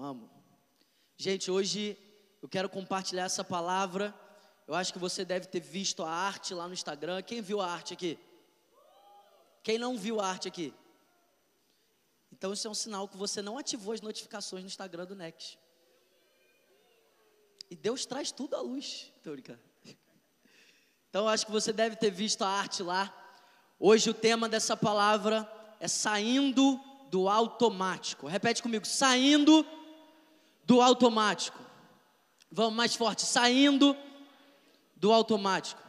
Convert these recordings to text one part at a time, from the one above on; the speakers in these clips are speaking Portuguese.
Vamos. Gente, hoje eu quero compartilhar essa palavra. Eu acho que você deve ter visto a arte lá no Instagram. Quem viu a arte aqui? Quem não viu a arte aqui? Então isso é um sinal que você não ativou as notificações no Instagram do Next. E Deus traz tudo à luz, Teórica. Então eu acho que você deve ter visto a arte lá. Hoje o tema dessa palavra é saindo do automático. Repete comigo, saindo do automático. Vamos mais forte, saindo do automático.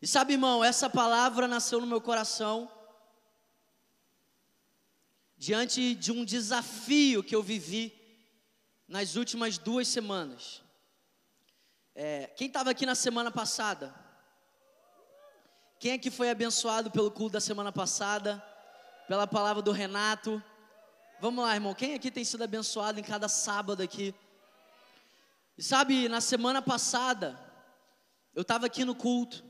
E sabe, irmão, essa palavra nasceu no meu coração diante de um desafio que eu vivi nas últimas duas semanas. É, quem estava aqui na semana passada? Quem é que foi abençoado pelo culto da semana passada? Pela palavra do Renato? Vamos lá, irmão. Quem aqui tem sido abençoado em cada sábado aqui? E sabe, na semana passada, eu estava aqui no culto.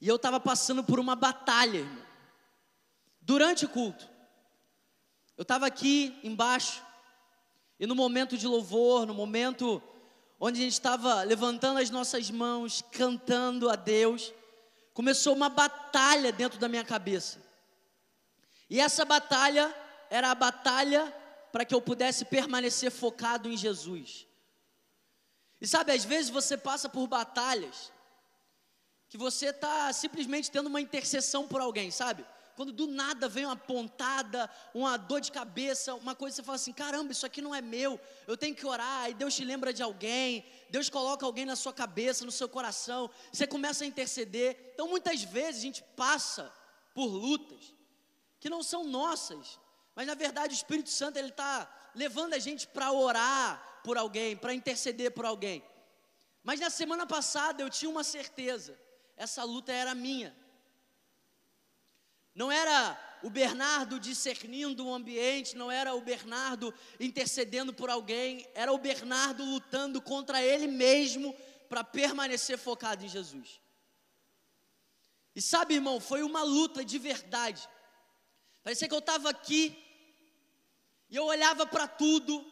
E eu estava passando por uma batalha, irmão. Durante o culto. Eu estava aqui embaixo. E no momento de louvor, no momento onde a gente estava levantando as nossas mãos, cantando a Deus, começou uma batalha dentro da minha cabeça. E essa batalha era a batalha para que eu pudesse permanecer focado em Jesus. E sabe, às vezes você passa por batalhas que você está simplesmente tendo uma intercessão por alguém, sabe? quando do nada vem uma pontada, uma dor de cabeça, uma coisa você fala assim: caramba, isso aqui não é meu, eu tenho que orar, e Deus te lembra de alguém, Deus coloca alguém na sua cabeça, no seu coração, você começa a interceder. Então muitas vezes a gente passa por lutas que não são nossas, mas na verdade o Espírito Santo ele está levando a gente para orar por alguém, para interceder por alguém. Mas na semana passada eu tinha uma certeza, essa luta era minha. Não era o Bernardo discernindo o ambiente, não era o Bernardo intercedendo por alguém, era o Bernardo lutando contra ele mesmo para permanecer focado em Jesus. E sabe, irmão, foi uma luta de verdade. Parecia que eu estava aqui e eu olhava para tudo,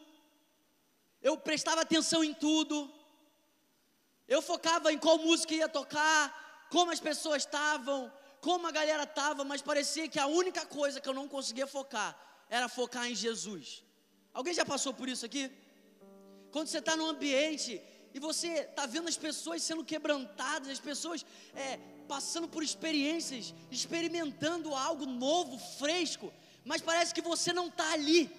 eu prestava atenção em tudo, eu focava em qual música ia tocar, como as pessoas estavam, como a galera estava, mas parecia que a única coisa que eu não conseguia focar era focar em Jesus. Alguém já passou por isso aqui? Quando você está num ambiente e você está vendo as pessoas sendo quebrantadas, as pessoas é, passando por experiências, experimentando algo novo, fresco, mas parece que você não está ali,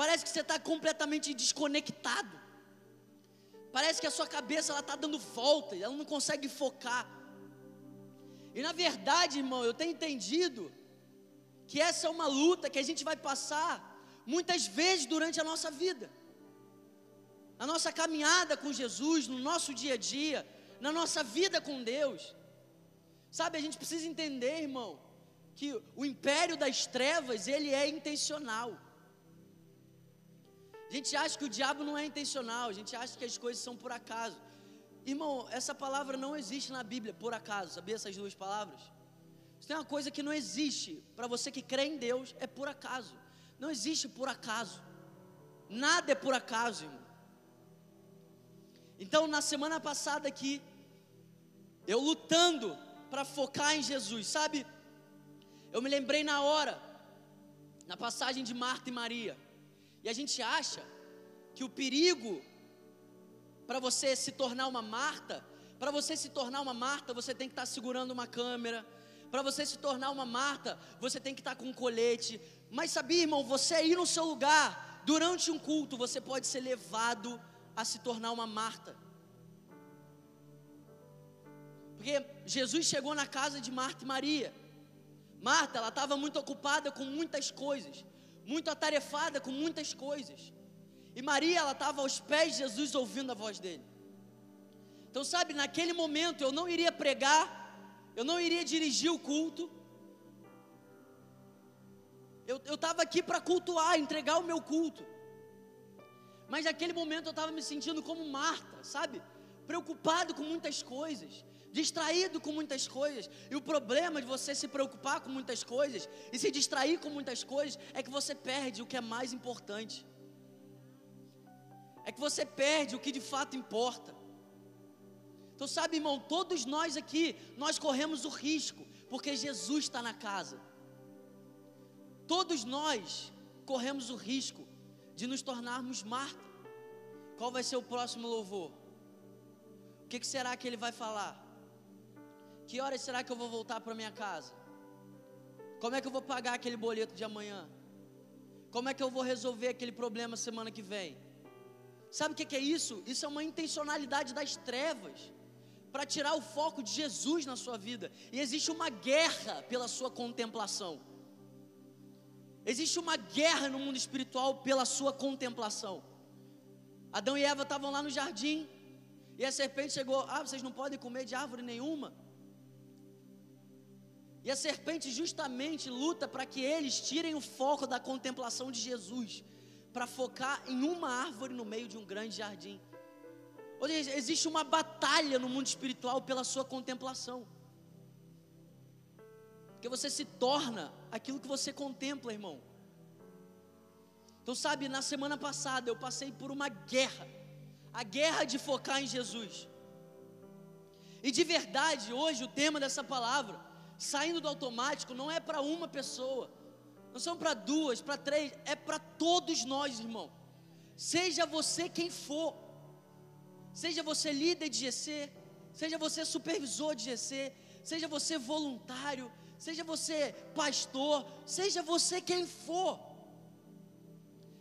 parece que você está completamente desconectado, parece que a sua cabeça ela está dando volta, ela não consegue focar. E na verdade, irmão, eu tenho entendido que essa é uma luta que a gente vai passar muitas vezes durante a nossa vida. Na nossa caminhada com Jesus, no nosso dia a dia, na nossa vida com Deus. Sabe, a gente precisa entender, irmão, que o império das trevas, ele é intencional. A gente acha que o diabo não é intencional, a gente acha que as coisas são por acaso. Irmão, essa palavra não existe na Bíblia, por acaso, sabia essas duas palavras? Se tem uma coisa que não existe para você que crê em Deus, é por acaso. Não existe por acaso. Nada é por acaso, irmão. Então, na semana passada aqui, eu lutando para focar em Jesus, sabe? Eu me lembrei na hora, na passagem de Marta e Maria. E a gente acha que o perigo para você se tornar uma Marta, para você se tornar uma Marta, você tem que estar tá segurando uma câmera. Para você se tornar uma Marta, você tem que estar tá com um colete. Mas sabia, irmão, você aí no seu lugar, durante um culto, você pode ser levado a se tornar uma Marta. Porque Jesus chegou na casa de Marta e Maria. Marta, ela estava muito ocupada com muitas coisas, muito atarefada com muitas coisas. E Maria, ela estava aos pés de Jesus ouvindo a voz dele. Então, sabe, naquele momento eu não iria pregar, eu não iria dirigir o culto. Eu estava aqui para cultuar, entregar o meu culto. Mas naquele momento eu estava me sentindo como Marta, sabe? Preocupado com muitas coisas. Distraído com muitas coisas. E o problema de você se preocupar com muitas coisas e se distrair com muitas coisas é que você perde o que é mais importante. É que você perde o que de fato importa. Então, sabe, irmão, todos nós aqui, nós corremos o risco, porque Jesus está na casa. Todos nós corremos o risco de nos tornarmos Marta. Qual vai ser o próximo louvor? O que, que será que ele vai falar? Que horas será que eu vou voltar para minha casa? Como é que eu vou pagar aquele boleto de amanhã? Como é que eu vou resolver aquele problema semana que vem? Sabe o que é isso? Isso é uma intencionalidade das trevas para tirar o foco de Jesus na sua vida. E existe uma guerra pela sua contemplação. Existe uma guerra no mundo espiritual pela sua contemplação. Adão e Eva estavam lá no jardim e a serpente chegou: Ah, vocês não podem comer de árvore nenhuma. E a serpente justamente luta para que eles tirem o foco da contemplação de Jesus, para focar em uma árvore no meio de um grande jardim. Ou seja, existe uma batalha no mundo espiritual pela sua contemplação. Porque você se torna aquilo que você contempla, irmão. Então, sabe, na semana passada eu passei por uma guerra, a guerra de focar em Jesus. E de verdade, hoje o tema dessa palavra saindo do automático não é para uma pessoa, não são para duas, para três, é para todos nós, irmão. Seja você quem for, seja você líder de GC, seja você supervisor de GC, seja você voluntário, seja você pastor, seja você quem for.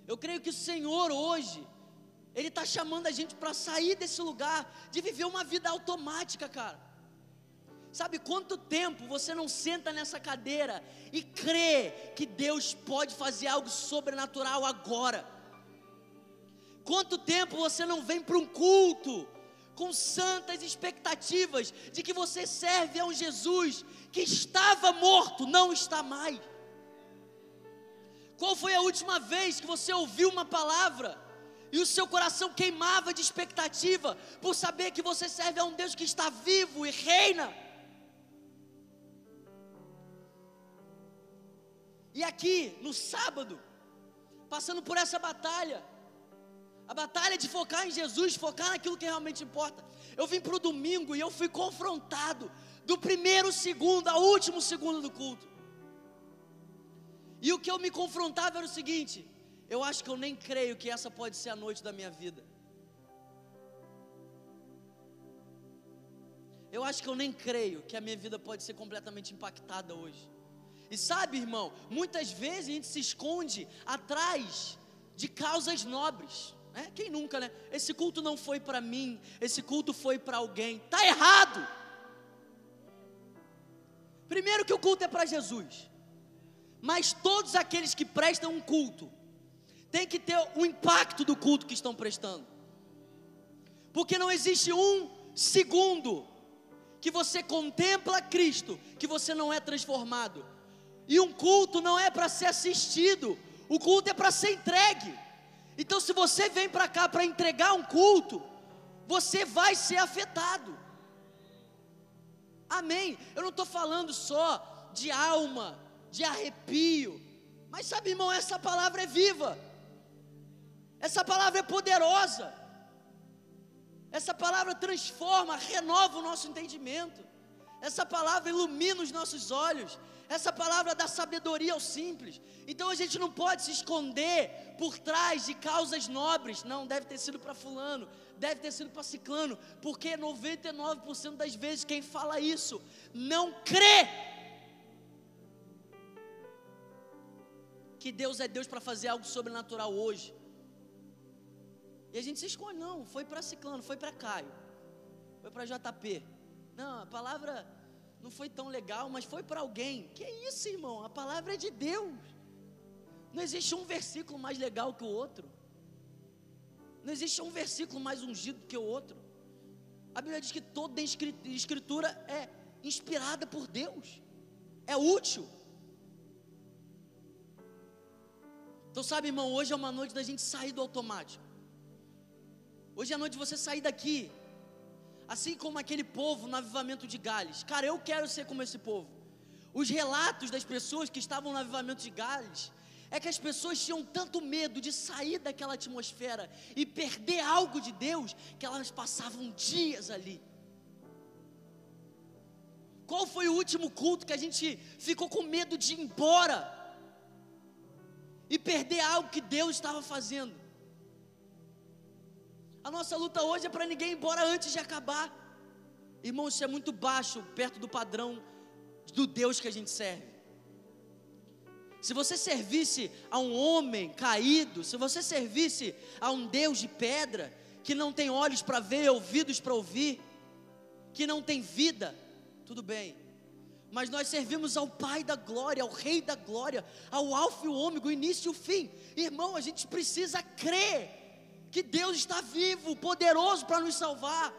Eu creio que o Senhor hoje, Ele está chamando a gente para sair desse lugar, de viver uma vida automática, cara. Sabe quanto tempo você não senta nessa cadeira e crê que Deus pode fazer algo sobrenatural agora? Quanto tempo você não vem para um culto com santas expectativas de que você serve a um Jesus que estava morto, não está mais? Qual foi a última vez que você ouviu uma palavra e o seu coração queimava de expectativa por saber que você serve a um Deus que está vivo e reina? E aqui, no sábado, passando por essa batalha, a batalha de focar em Jesus, focar naquilo que realmente importa. Eu vim para o domingo e eu fui confrontado do primeiro segundo ao último segundo do culto. E o que eu me confrontava era o seguinte: eu acho que eu nem creio que essa pode ser a noite da minha vida. Eu acho que eu nem creio que a minha vida pode ser completamente impactada hoje. E sabe, irmão, muitas vezes a gente se esconde atrás de causas nobres. Né? Quem nunca, né? Esse culto não foi para mim, esse culto foi para alguém. Tá errado. Primeiro que o culto é para Jesus. Mas todos aqueles que prestam um culto têm que ter o impacto do culto que estão prestando. Porque não existe um segundo que você contempla Cristo que você não é transformado. E um culto não é para ser assistido, o culto é para ser entregue. Então, se você vem para cá para entregar um culto, você vai ser afetado. Amém. Eu não estou falando só de alma, de arrepio, mas sabe, irmão, essa palavra é viva, essa palavra é poderosa, essa palavra transforma, renova o nosso entendimento, essa palavra ilumina os nossos olhos, essa palavra dá sabedoria ao simples. Então a gente não pode se esconder por trás de causas nobres. Não, deve ter sido para fulano, deve ter sido para ciclano, porque 99% das vezes quem fala isso não crê que Deus é Deus para fazer algo sobrenatural hoje. E a gente se esconde, não, foi para ciclano, foi para Caio, foi para JP. Não, a palavra não foi tão legal, mas foi para alguém. Que isso, irmão? A palavra é de Deus. Não existe um versículo mais legal que o outro. Não existe um versículo mais ungido que o outro. A Bíblia diz que toda escritura é inspirada por Deus. É útil. Então, sabe, irmão, hoje é uma noite da gente sair do automático. Hoje é a noite de você sair daqui Assim como aquele povo no avivamento de Gales. Cara, eu quero ser como esse povo. Os relatos das pessoas que estavam no avivamento de Gales é que as pessoas tinham tanto medo de sair daquela atmosfera e perder algo de Deus que elas passavam dias ali. Qual foi o último culto que a gente ficou com medo de ir embora e perder algo que Deus estava fazendo? A nossa luta hoje é para ninguém ir embora antes de acabar. Irmão, isso é muito baixo perto do padrão do Deus que a gente serve. Se você servisse a um homem caído, se você servisse a um Deus de pedra, que não tem olhos para ver, ouvidos para ouvir, que não tem vida, tudo bem. Mas nós servimos ao Pai da glória, ao Rei da glória, ao Alfa e o Ômega, o início e o fim. Irmão, a gente precisa crer que Deus está vivo, poderoso para nos salvar,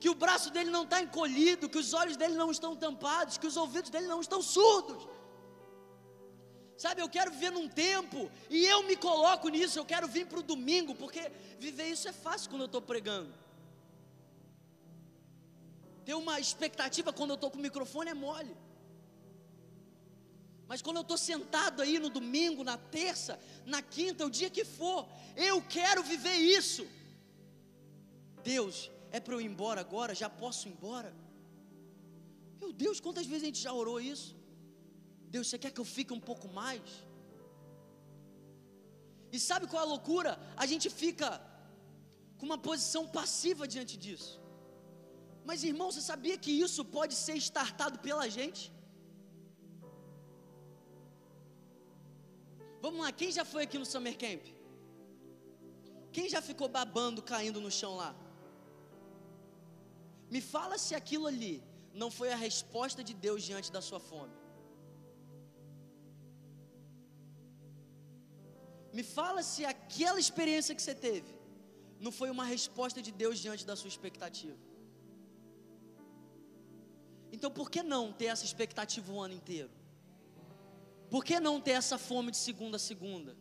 que o braço dele não está encolhido, que os olhos dele não estão tampados, que os ouvidos dele não estão surdos. Sabe, eu quero viver num tempo, e eu me coloco nisso, eu quero vir para o domingo, porque viver isso é fácil quando eu estou pregando ter uma expectativa quando eu estou com o microfone é mole. Mas quando eu estou sentado aí no domingo, na terça, na quinta, o dia que for, eu quero viver isso. Deus, é para eu ir embora agora? Já posso ir embora? Meu Deus, quantas vezes a gente já orou isso? Deus, você quer que eu fique um pouco mais? E sabe qual é a loucura? A gente fica com uma posição passiva diante disso. Mas irmão, você sabia que isso pode ser startado pela gente? Vamos lá, quem já foi aqui no Summer Camp? Quem já ficou babando, caindo no chão lá? Me fala se aquilo ali não foi a resposta de Deus diante da sua fome. Me fala se aquela experiência que você teve não foi uma resposta de Deus diante da sua expectativa. Então por que não ter essa expectativa o ano inteiro? Por que não ter essa fome de segunda a segunda?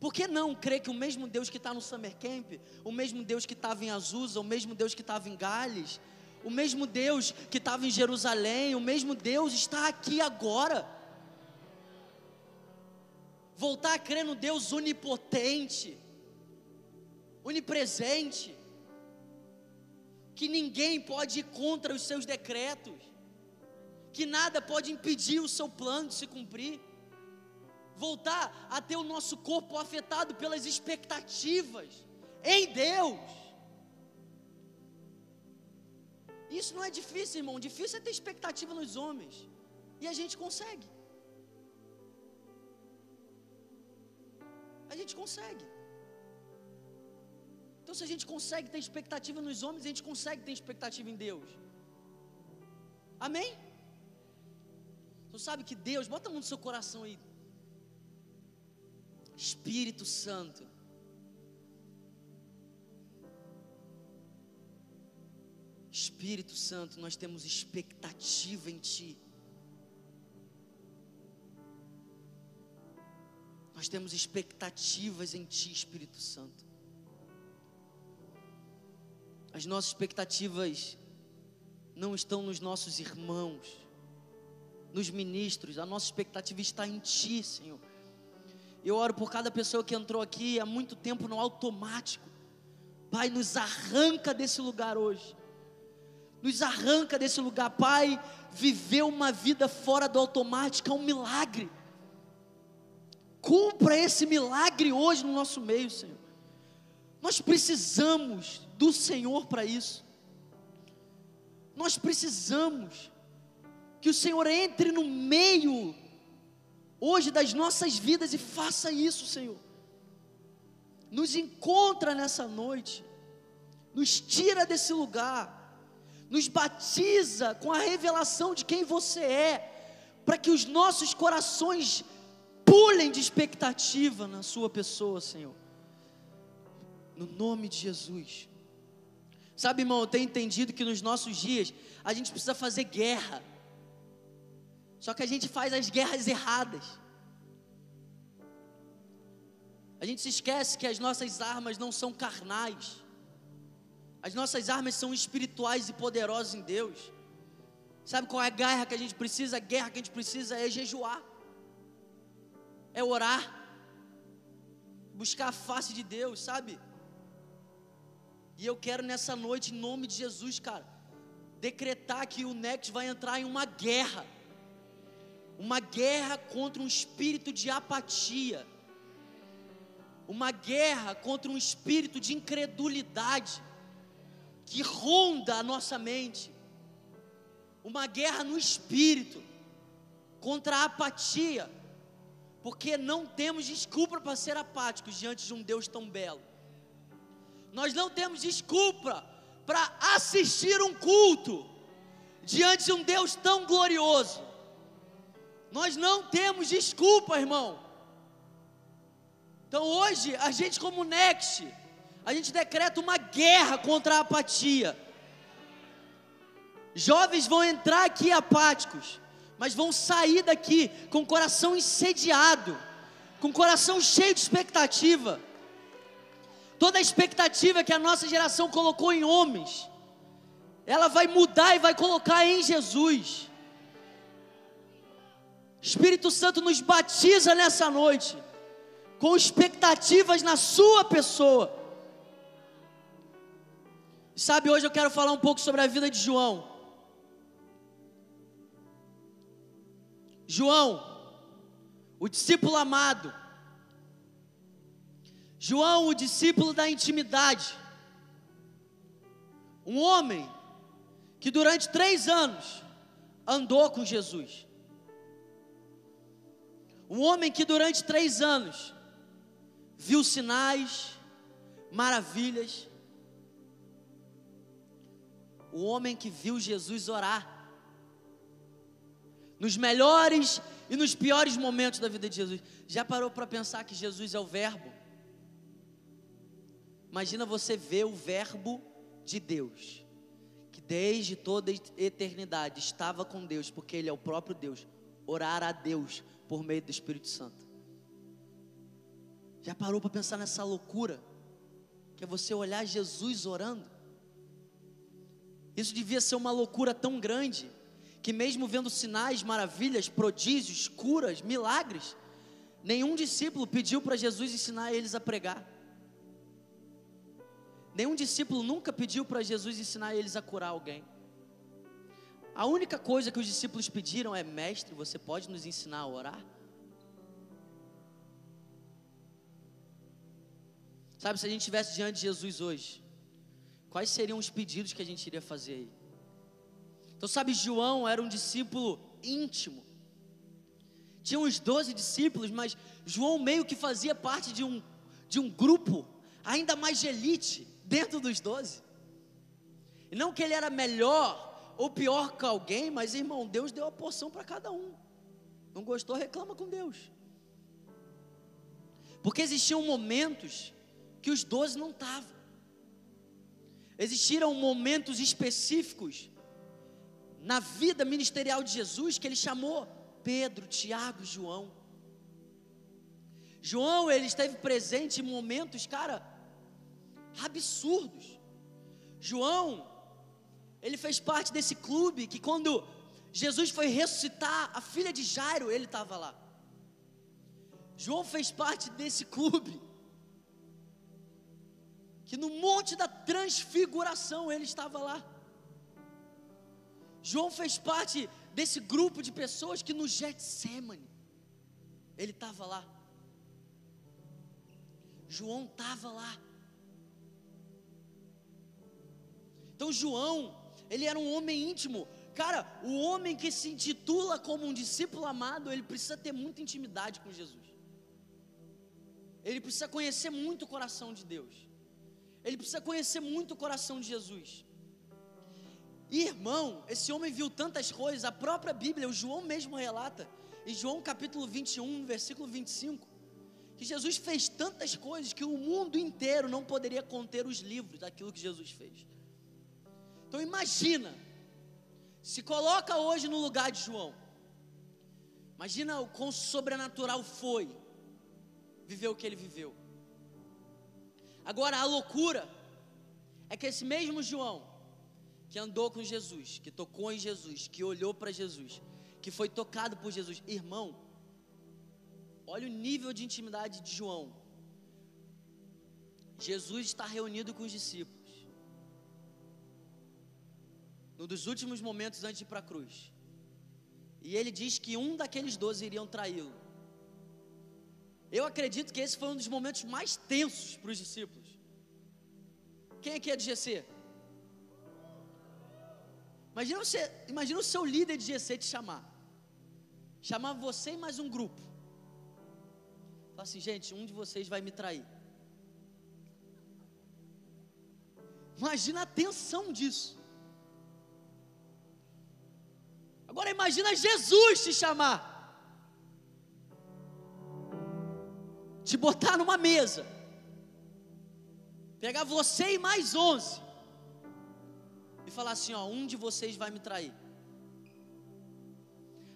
Por que não crer que o mesmo Deus que está no Summer Camp, o mesmo Deus que estava em Azusa, o mesmo Deus que estava em Gales, o mesmo Deus que estava em Jerusalém, o mesmo Deus está aqui agora? Voltar a crer no Deus onipotente, onipresente, que ninguém pode ir contra os seus decretos que nada pode impedir o seu plano de se cumprir. Voltar a ter o nosso corpo afetado pelas expectativas em Deus. Isso não é difícil, irmão. Difícil é ter expectativa nos homens. E a gente consegue. A gente consegue. Então, se a gente consegue ter expectativa nos homens, a gente consegue ter expectativa em Deus. Amém? Tu sabe que Deus, bota a mão no seu coração aí. Espírito Santo. Espírito Santo, nós temos expectativa em Ti. Nós temos expectativas em Ti, Espírito Santo. As nossas expectativas não estão nos nossos irmãos nos ministros, a nossa expectativa está em Ti, Senhor. Eu oro por cada pessoa que entrou aqui há muito tempo no automático. Pai, nos arranca desse lugar hoje. Nos arranca desse lugar, Pai. Viver uma vida fora do automático é um milagre. Cumpra esse milagre hoje no nosso meio, Senhor. Nós precisamos do Senhor para isso. Nós precisamos que o Senhor entre no meio hoje das nossas vidas e faça isso, Senhor. Nos encontra nessa noite, nos tira desse lugar, nos batiza com a revelação de quem você é, para que os nossos corações pulem de expectativa na Sua pessoa, Senhor. No nome de Jesus. Sabe, irmão, eu tenho entendido que nos nossos dias a gente precisa fazer guerra só que a gente faz as guerras erradas. A gente se esquece que as nossas armas não são carnais, As nossas armas são espirituais e poderosas em Deus. Sabe qual é a guerra que a gente precisa? A guerra que a gente precisa é jejuar, é orar, buscar a face de Deus, sabe? E eu quero nessa noite, em nome de Jesus, cara, decretar que o Next vai entrar em uma guerra uma guerra contra um espírito de apatia, uma guerra contra um espírito de incredulidade que ronda a nossa mente, uma guerra no espírito contra a apatia, porque não temos desculpa para ser apáticos diante de um Deus tão belo. Nós não temos desculpa para assistir um culto diante de um Deus tão glorioso. Nós não temos desculpa, irmão. Então hoje, a gente, como Next, a gente decreta uma guerra contra a apatia. Jovens vão entrar aqui apáticos, mas vão sair daqui com o coração insediado, com o coração cheio de expectativa. Toda a expectativa que a nossa geração colocou em homens, ela vai mudar e vai colocar em Jesus. Espírito Santo nos batiza nessa noite, com expectativas na Sua pessoa. Sabe, hoje eu quero falar um pouco sobre a vida de João. João, o discípulo amado. João, o discípulo da intimidade. Um homem que durante três anos andou com Jesus. Um homem que durante três anos viu sinais, maravilhas. O homem que viu Jesus orar. Nos melhores e nos piores momentos da vida de Jesus. Já parou para pensar que Jesus é o Verbo? Imagina você ver o Verbo de Deus, que desde toda a eternidade estava com Deus, porque Ele é o próprio Deus. Orar a Deus por meio do Espírito Santo. Já parou para pensar nessa loucura? Que é você olhar Jesus orando? Isso devia ser uma loucura tão grande que, mesmo vendo sinais, maravilhas, prodígios, curas, milagres, nenhum discípulo pediu para Jesus ensinar eles a pregar. Nenhum discípulo nunca pediu para Jesus ensinar eles a curar alguém. A única coisa que os discípulos pediram é: Mestre, você pode nos ensinar a orar? Sabe, se a gente estivesse diante de Jesus hoje, quais seriam os pedidos que a gente iria fazer aí? Então, sabe, João era um discípulo íntimo. Tinha uns 12 discípulos, mas João meio que fazia parte de um, de um grupo ainda mais de elite dentro dos 12. E não que ele era melhor ou pior que alguém, mas irmão, Deus deu a porção para cada um. Não gostou, reclama com Deus. Porque existiam momentos que os doze não estavam. Existiram momentos específicos na vida ministerial de Jesus que ele chamou Pedro, Tiago, João. João, ele esteve presente em momentos, cara, absurdos. João, ele fez parte desse clube que quando Jesus foi ressuscitar a filha de Jairo, ele estava lá. João fez parte desse clube. Que no monte da transfiguração ele estava lá. João fez parte desse grupo de pessoas que no Getsemane ele estava lá. João estava lá. Então João ele era um homem íntimo. Cara, o homem que se intitula como um discípulo amado, ele precisa ter muita intimidade com Jesus. Ele precisa conhecer muito o coração de Deus. Ele precisa conhecer muito o coração de Jesus. Irmão, esse homem viu tantas coisas, a própria Bíblia, o João mesmo relata, em João capítulo 21, versículo 25, que Jesus fez tantas coisas que o mundo inteiro não poderia conter os livros daquilo que Jesus fez. Então imagina, se coloca hoje no lugar de João. Imagina o quão sobrenatural foi viver o que ele viveu. Agora a loucura é que esse mesmo João, que andou com Jesus, que tocou em Jesus, que olhou para Jesus, que foi tocado por Jesus, irmão, olha o nível de intimidade de João. Jesus está reunido com os discípulos. No dos últimos momentos antes de ir para a cruz. E ele diz que um daqueles doze iriam traí-lo. Eu acredito que esse foi um dos momentos mais tensos para os discípulos. Quem aqui é de GC? Imagina, você, imagina o seu líder de GC te chamar. Chamar você e mais um grupo. Fala assim, gente, um de vocês vai me trair. Imagina a tensão disso. Agora imagina Jesus te chamar. Te botar numa mesa. Pegar você e mais onze. E falar assim, ó, um de vocês vai me trair.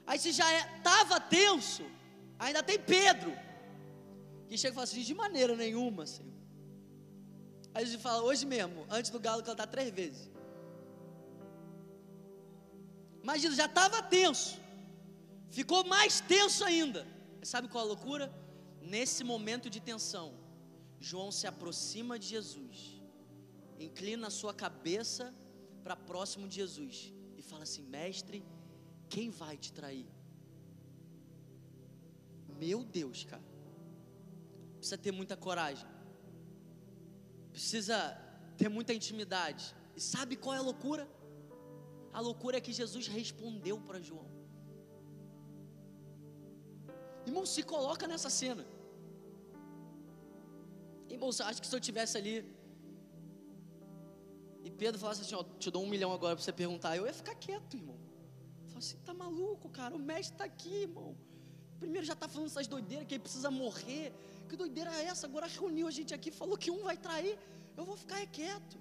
Aí se já estava é, tenso, ainda tem Pedro. Que chega e fala assim, de maneira nenhuma, Senhor. Aí gente fala, hoje mesmo, antes do galo cantar três vezes. Imagina, já estava tenso. Ficou mais tenso ainda. Sabe qual a loucura? Nesse momento de tensão, João se aproxima de Jesus, inclina a sua cabeça para próximo de Jesus e fala assim: Mestre, quem vai te trair? Meu Deus, cara. Precisa ter muita coragem. Precisa ter muita intimidade. E sabe qual é a loucura? A loucura é que Jesus respondeu para João. Irmão, se coloca nessa cena. Irmão, acho que se eu tivesse ali e Pedro falasse assim: Ó, te dou um milhão agora para você perguntar, eu ia ficar quieto, irmão. Fala assim: tá maluco, cara? O mestre está aqui, irmão. Primeiro já está falando essas doideiras que ele precisa morrer. Que doideira é essa? Agora reuniu a gente aqui, falou que um vai trair. Eu vou ficar quieto.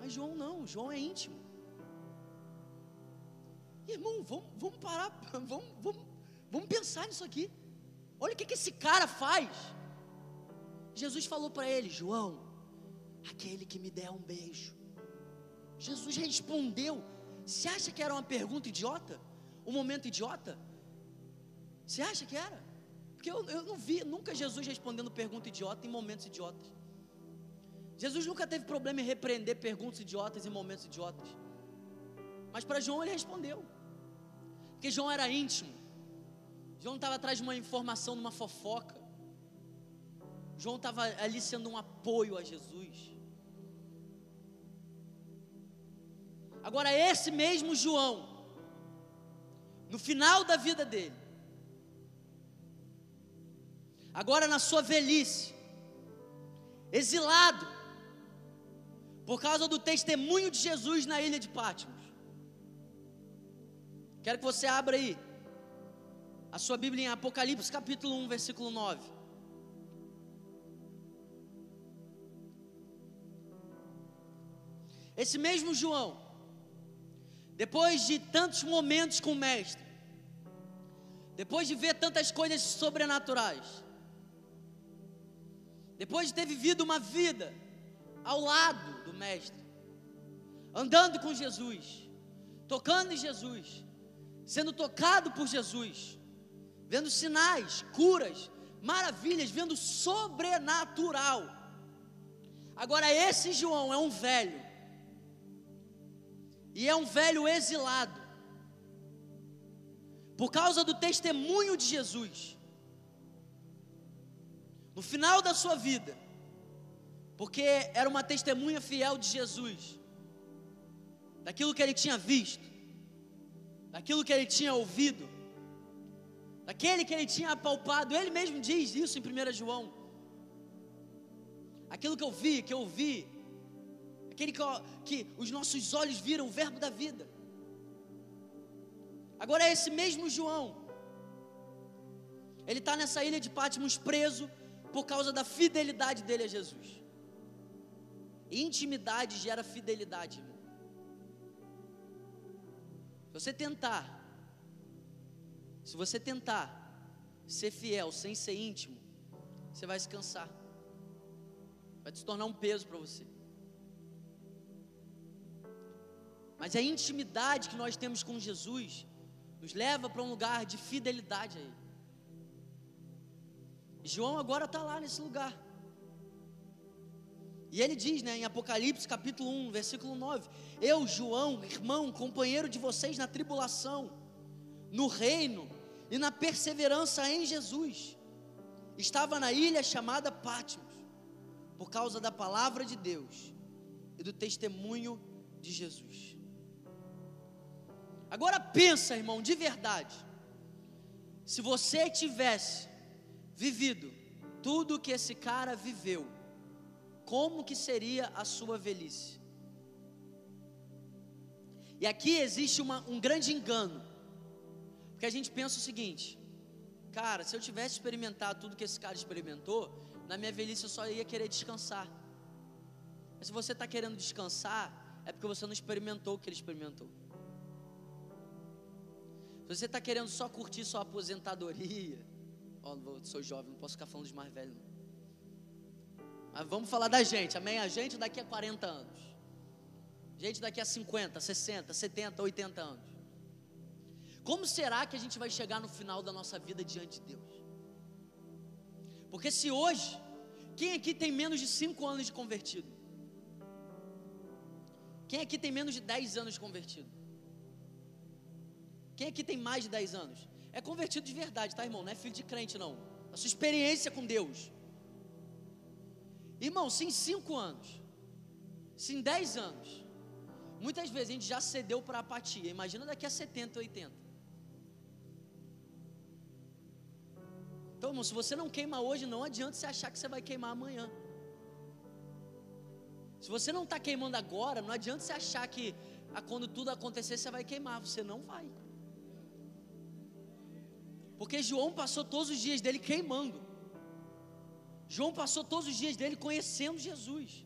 Mas João não, João é íntimo. Irmão, vamos, vamos parar, vamos, vamos, vamos pensar nisso aqui. Olha o que, que esse cara faz. Jesus falou para ele: João, aquele que me der um beijo. Jesus respondeu. Você acha que era uma pergunta idiota? Um momento idiota? Você acha que era? Porque eu, eu não vi nunca Jesus respondendo pergunta idiota em momentos idiotas. Jesus nunca teve problema em repreender perguntas idiotas em momentos idiotas. Mas para João ele respondeu. Porque João era íntimo. João estava atrás de uma informação, numa fofoca. João estava ali sendo um apoio a Jesus. Agora, esse mesmo João, no final da vida dele, agora na sua velhice, exilado, por causa do testemunho de Jesus na ilha de Pátimos. Quero que você abra aí a sua Bíblia em Apocalipse capítulo 1, versículo 9. Esse mesmo João, depois de tantos momentos com o Mestre, depois de ver tantas coisas sobrenaturais, depois de ter vivido uma vida ao lado do Mestre, andando com Jesus, tocando em Jesus, sendo tocado por Jesus, vendo sinais, curas, maravilhas, vendo sobrenatural. Agora, esse João é um velho, e é um velho exilado, por causa do testemunho de Jesus. No final da sua vida, porque era uma testemunha fiel de Jesus, daquilo que ele tinha visto, daquilo que ele tinha ouvido, daquele que ele tinha apalpado. Ele mesmo diz isso em 1 João. Aquilo que eu vi, que eu ouvi, aquele que, que os nossos olhos viram, o Verbo da vida. Agora é esse mesmo João. Ele está nessa ilha de Patmos preso por causa da fidelidade dele a Jesus. Intimidade gera fidelidade, irmão se Você tentar, se você tentar ser fiel sem ser íntimo, você vai se cansar, vai se tornar um peso para você. Mas a intimidade que nós temos com Jesus nos leva para um lugar de fidelidade a Ele. João agora está lá nesse lugar. E ele diz, né, em Apocalipse capítulo 1, versículo 9: Eu, João, irmão, companheiro de vocês na tribulação, no reino e na perseverança em Jesus, estava na ilha chamada Patmos, por causa da palavra de Deus e do testemunho de Jesus. Agora pensa, irmão, de verdade. Se você tivesse vivido tudo que esse cara viveu, como que seria a sua velhice? E aqui existe uma, um grande engano, porque a gente pensa o seguinte: cara, se eu tivesse experimentado tudo que esse cara experimentou, na minha velhice eu só ia querer descansar. Mas se você está querendo descansar, é porque você não experimentou o que ele experimentou. Se você está querendo só curtir sua aposentadoria, ó, oh, sou jovem, não posso ficar falando de mais velho. Não. Mas vamos falar da gente, amém? A gente daqui a 40 anos. Gente daqui a 50, 60, 70, 80 anos. Como será que a gente vai chegar no final da nossa vida diante de Deus? Porque se hoje, quem aqui tem menos de 5 anos de convertido? Quem aqui tem menos de 10 anos de convertido? Quem aqui tem mais de 10 anos? É convertido de verdade, tá, irmão? Não é filho de crente, não. A sua experiência com Deus. Irmão, se em 5 anos, se em 10 anos, muitas vezes a gente já cedeu para apatia. Imagina daqui a 70, 80. Então, irmão, se você não queima hoje, não adianta você achar que você vai queimar amanhã. Se você não está queimando agora, não adianta você achar que a, quando tudo acontecer você vai queimar. Você não vai. Porque João passou todos os dias dele queimando. João passou todos os dias dele conhecendo Jesus.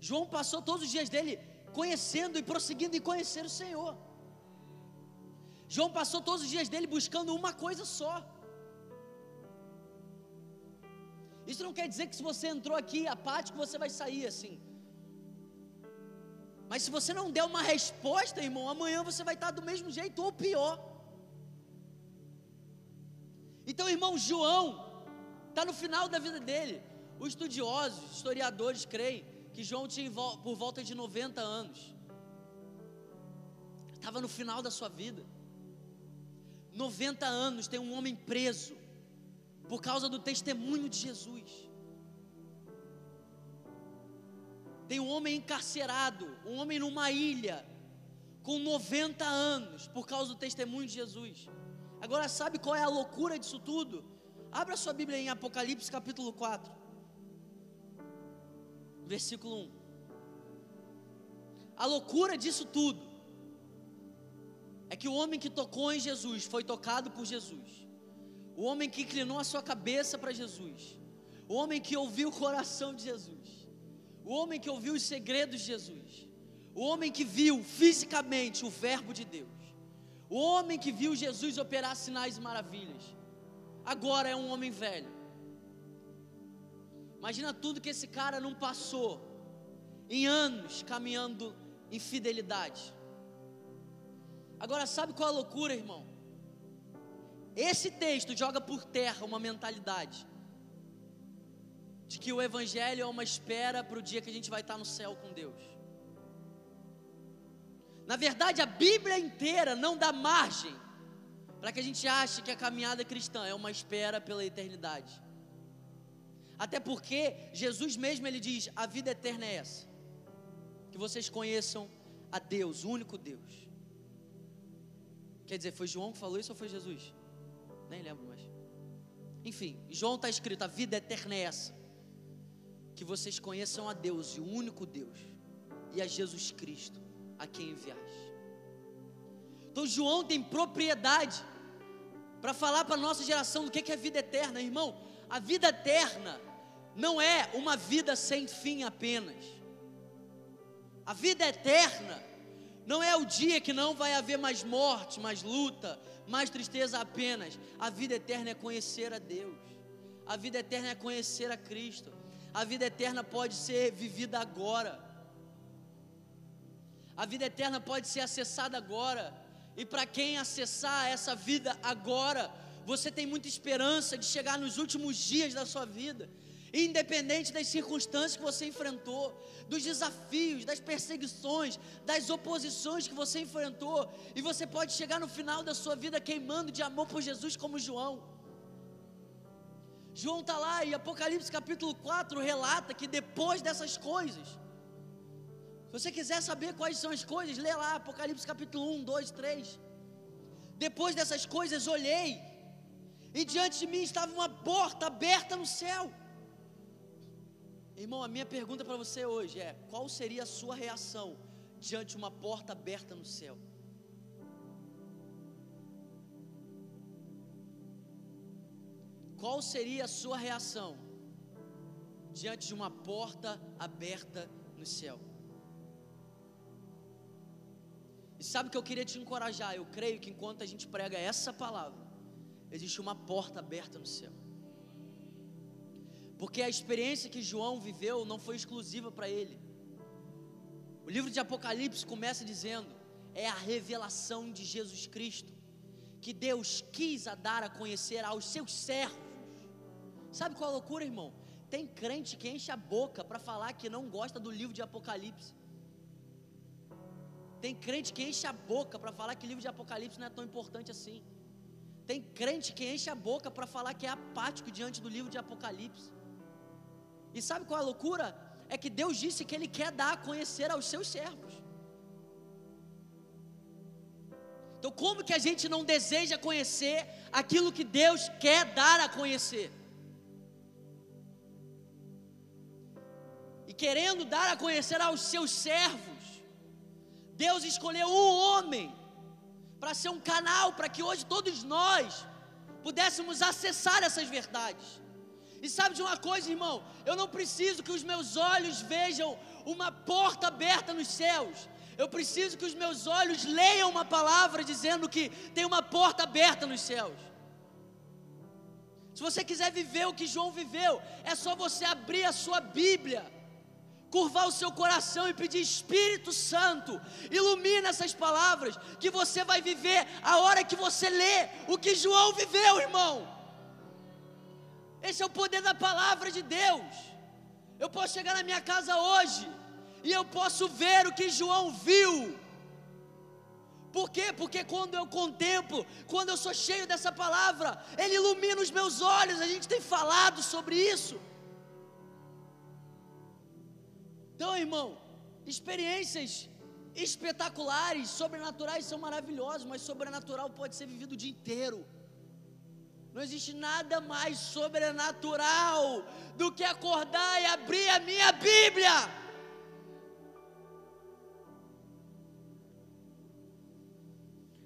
João passou todos os dias dele conhecendo e prosseguindo em conhecer o Senhor. João passou todos os dias dele buscando uma coisa só. Isso não quer dizer que se você entrou aqui apático, você vai sair assim. Mas se você não der uma resposta, irmão, amanhã você vai estar do mesmo jeito ou pior. Então, irmão, João Está no final da vida dele. Os estudiosos, historiadores creem que João tinha por volta de 90 anos. Estava no final da sua vida. 90 anos tem um homem preso por causa do testemunho de Jesus. Tem um homem encarcerado, um homem numa ilha, com 90 anos, por causa do testemunho de Jesus. Agora, sabe qual é a loucura disso tudo? Abra sua Bíblia em Apocalipse capítulo 4, versículo 1. A loucura disso tudo é que o homem que tocou em Jesus foi tocado por Jesus, o homem que inclinou a sua cabeça para Jesus, o homem que ouviu o coração de Jesus, o homem que ouviu os segredos de Jesus, o homem que viu fisicamente o Verbo de Deus, o homem que viu Jesus operar sinais e maravilhas agora é um homem velho. Imagina tudo que esse cara não passou em anos caminhando em fidelidade. Agora, sabe qual é a loucura, irmão? Esse texto joga por terra uma mentalidade de que o Evangelho é uma espera para o dia que a gente vai estar no céu com Deus. Na verdade, a Bíblia inteira não dá margem para que a gente ache que a caminhada cristã é uma espera pela eternidade. Até porque Jesus mesmo ele diz: "A vida eterna é essa, que vocês conheçam a Deus, o único Deus". Quer dizer, foi João que falou isso ou foi Jesus? Nem lembro mais. Enfim, João está escrito: a vida eterna é essa, que vocês conheçam a Deus, o único Deus, e a Jesus Cristo, a quem enviaste. Então João tem propriedade para falar para a nossa geração do que é vida eterna, irmão. A vida eterna não é uma vida sem fim apenas. A vida eterna não é o dia que não vai haver mais morte, mais luta, mais tristeza apenas. A vida eterna é conhecer a Deus. A vida eterna é conhecer a Cristo. A vida eterna pode ser vivida agora. A vida eterna pode ser acessada agora. E para quem acessar essa vida agora, você tem muita esperança de chegar nos últimos dias da sua vida, independente das circunstâncias que você enfrentou, dos desafios, das perseguições, das oposições que você enfrentou, e você pode chegar no final da sua vida queimando de amor por Jesus, como João. João está lá e Apocalipse capítulo 4 relata que depois dessas coisas, se você quiser saber quais são as coisas, lê lá Apocalipse capítulo 1, 2, 3. Depois dessas coisas, olhei, e diante de mim estava uma porta aberta no céu. Irmão, a minha pergunta para você hoje é: qual seria a sua reação diante de uma porta aberta no céu? Qual seria a sua reação diante de uma porta aberta no céu? E sabe que eu queria te encorajar? Eu creio que enquanto a gente prega essa palavra, existe uma porta aberta no céu. Porque a experiência que João viveu não foi exclusiva para ele. O livro de Apocalipse começa dizendo: é a revelação de Jesus Cristo, que Deus quis a dar a conhecer aos seus servos Sabe qual é a loucura, irmão? Tem crente que enche a boca para falar que não gosta do livro de Apocalipse. Tem crente que enche a boca para falar que o livro de Apocalipse não é tão importante assim. Tem crente que enche a boca para falar que é apático diante do livro de Apocalipse. E sabe qual é a loucura? É que Deus disse que Ele quer dar a conhecer aos seus servos. Então, como que a gente não deseja conhecer aquilo que Deus quer dar a conhecer? e querendo dar a conhecer aos seus servos, Deus escolheu um homem para ser um canal para que hoje todos nós pudéssemos acessar essas verdades. E sabe de uma coisa, irmão? Eu não preciso que os meus olhos vejam uma porta aberta nos céus. Eu preciso que os meus olhos leiam uma palavra dizendo que tem uma porta aberta nos céus. Se você quiser viver o que João viveu, é só você abrir a sua Bíblia curvar o seu coração e pedir Espírito Santo, ilumina essas palavras, que você vai viver a hora que você lê o que João viveu, irmão. Esse é o poder da palavra de Deus. Eu posso chegar na minha casa hoje e eu posso ver o que João viu. Por quê? Porque quando eu contemplo, quando eu sou cheio dessa palavra, ele ilumina os meus olhos. A gente tem falado sobre isso. Então, irmão, experiências espetaculares, sobrenaturais são maravilhosas, mas sobrenatural pode ser vivido o dia inteiro. Não existe nada mais sobrenatural do que acordar e abrir a minha Bíblia.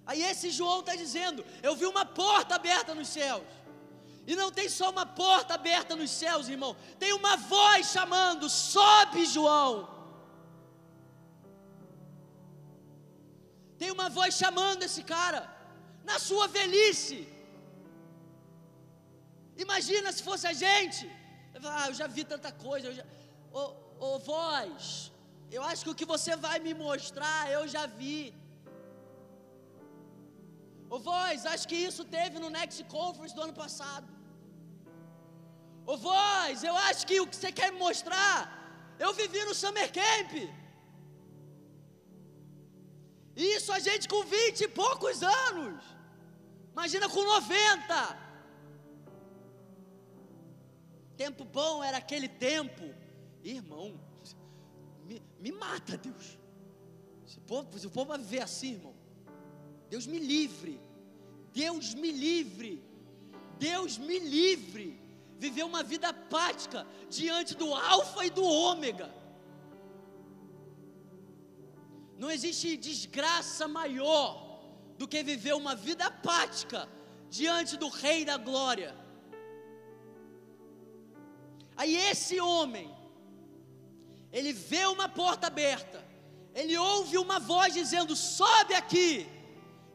Aí esse João está dizendo: Eu vi uma porta aberta nos céus. E não tem só uma porta aberta nos céus, irmão. Tem uma voz chamando: sobe, João. Tem uma voz chamando esse cara, na sua velhice. Imagina se fosse a gente. Ah, eu já vi tanta coisa. Já... Ô, ô, voz, eu acho que o que você vai me mostrar, eu já vi. Ô, voz, acho que isso teve no Next Conference do ano passado. Ô voz, eu acho que o que você quer me mostrar, eu vivi no Summer Camp. Isso a gente com vinte e poucos anos. Imagina com 90. Tempo bom era aquele tempo. Irmão, me, me mata, Deus. Se o, povo, se o povo vai viver assim, irmão, Deus me livre. Deus me livre. Deus me livre viver uma vida apática diante do Alfa e do Ômega. Não existe desgraça maior do que viver uma vida apática diante do Rei da Glória. Aí esse homem, ele vê uma porta aberta, ele ouve uma voz dizendo: sobe aqui,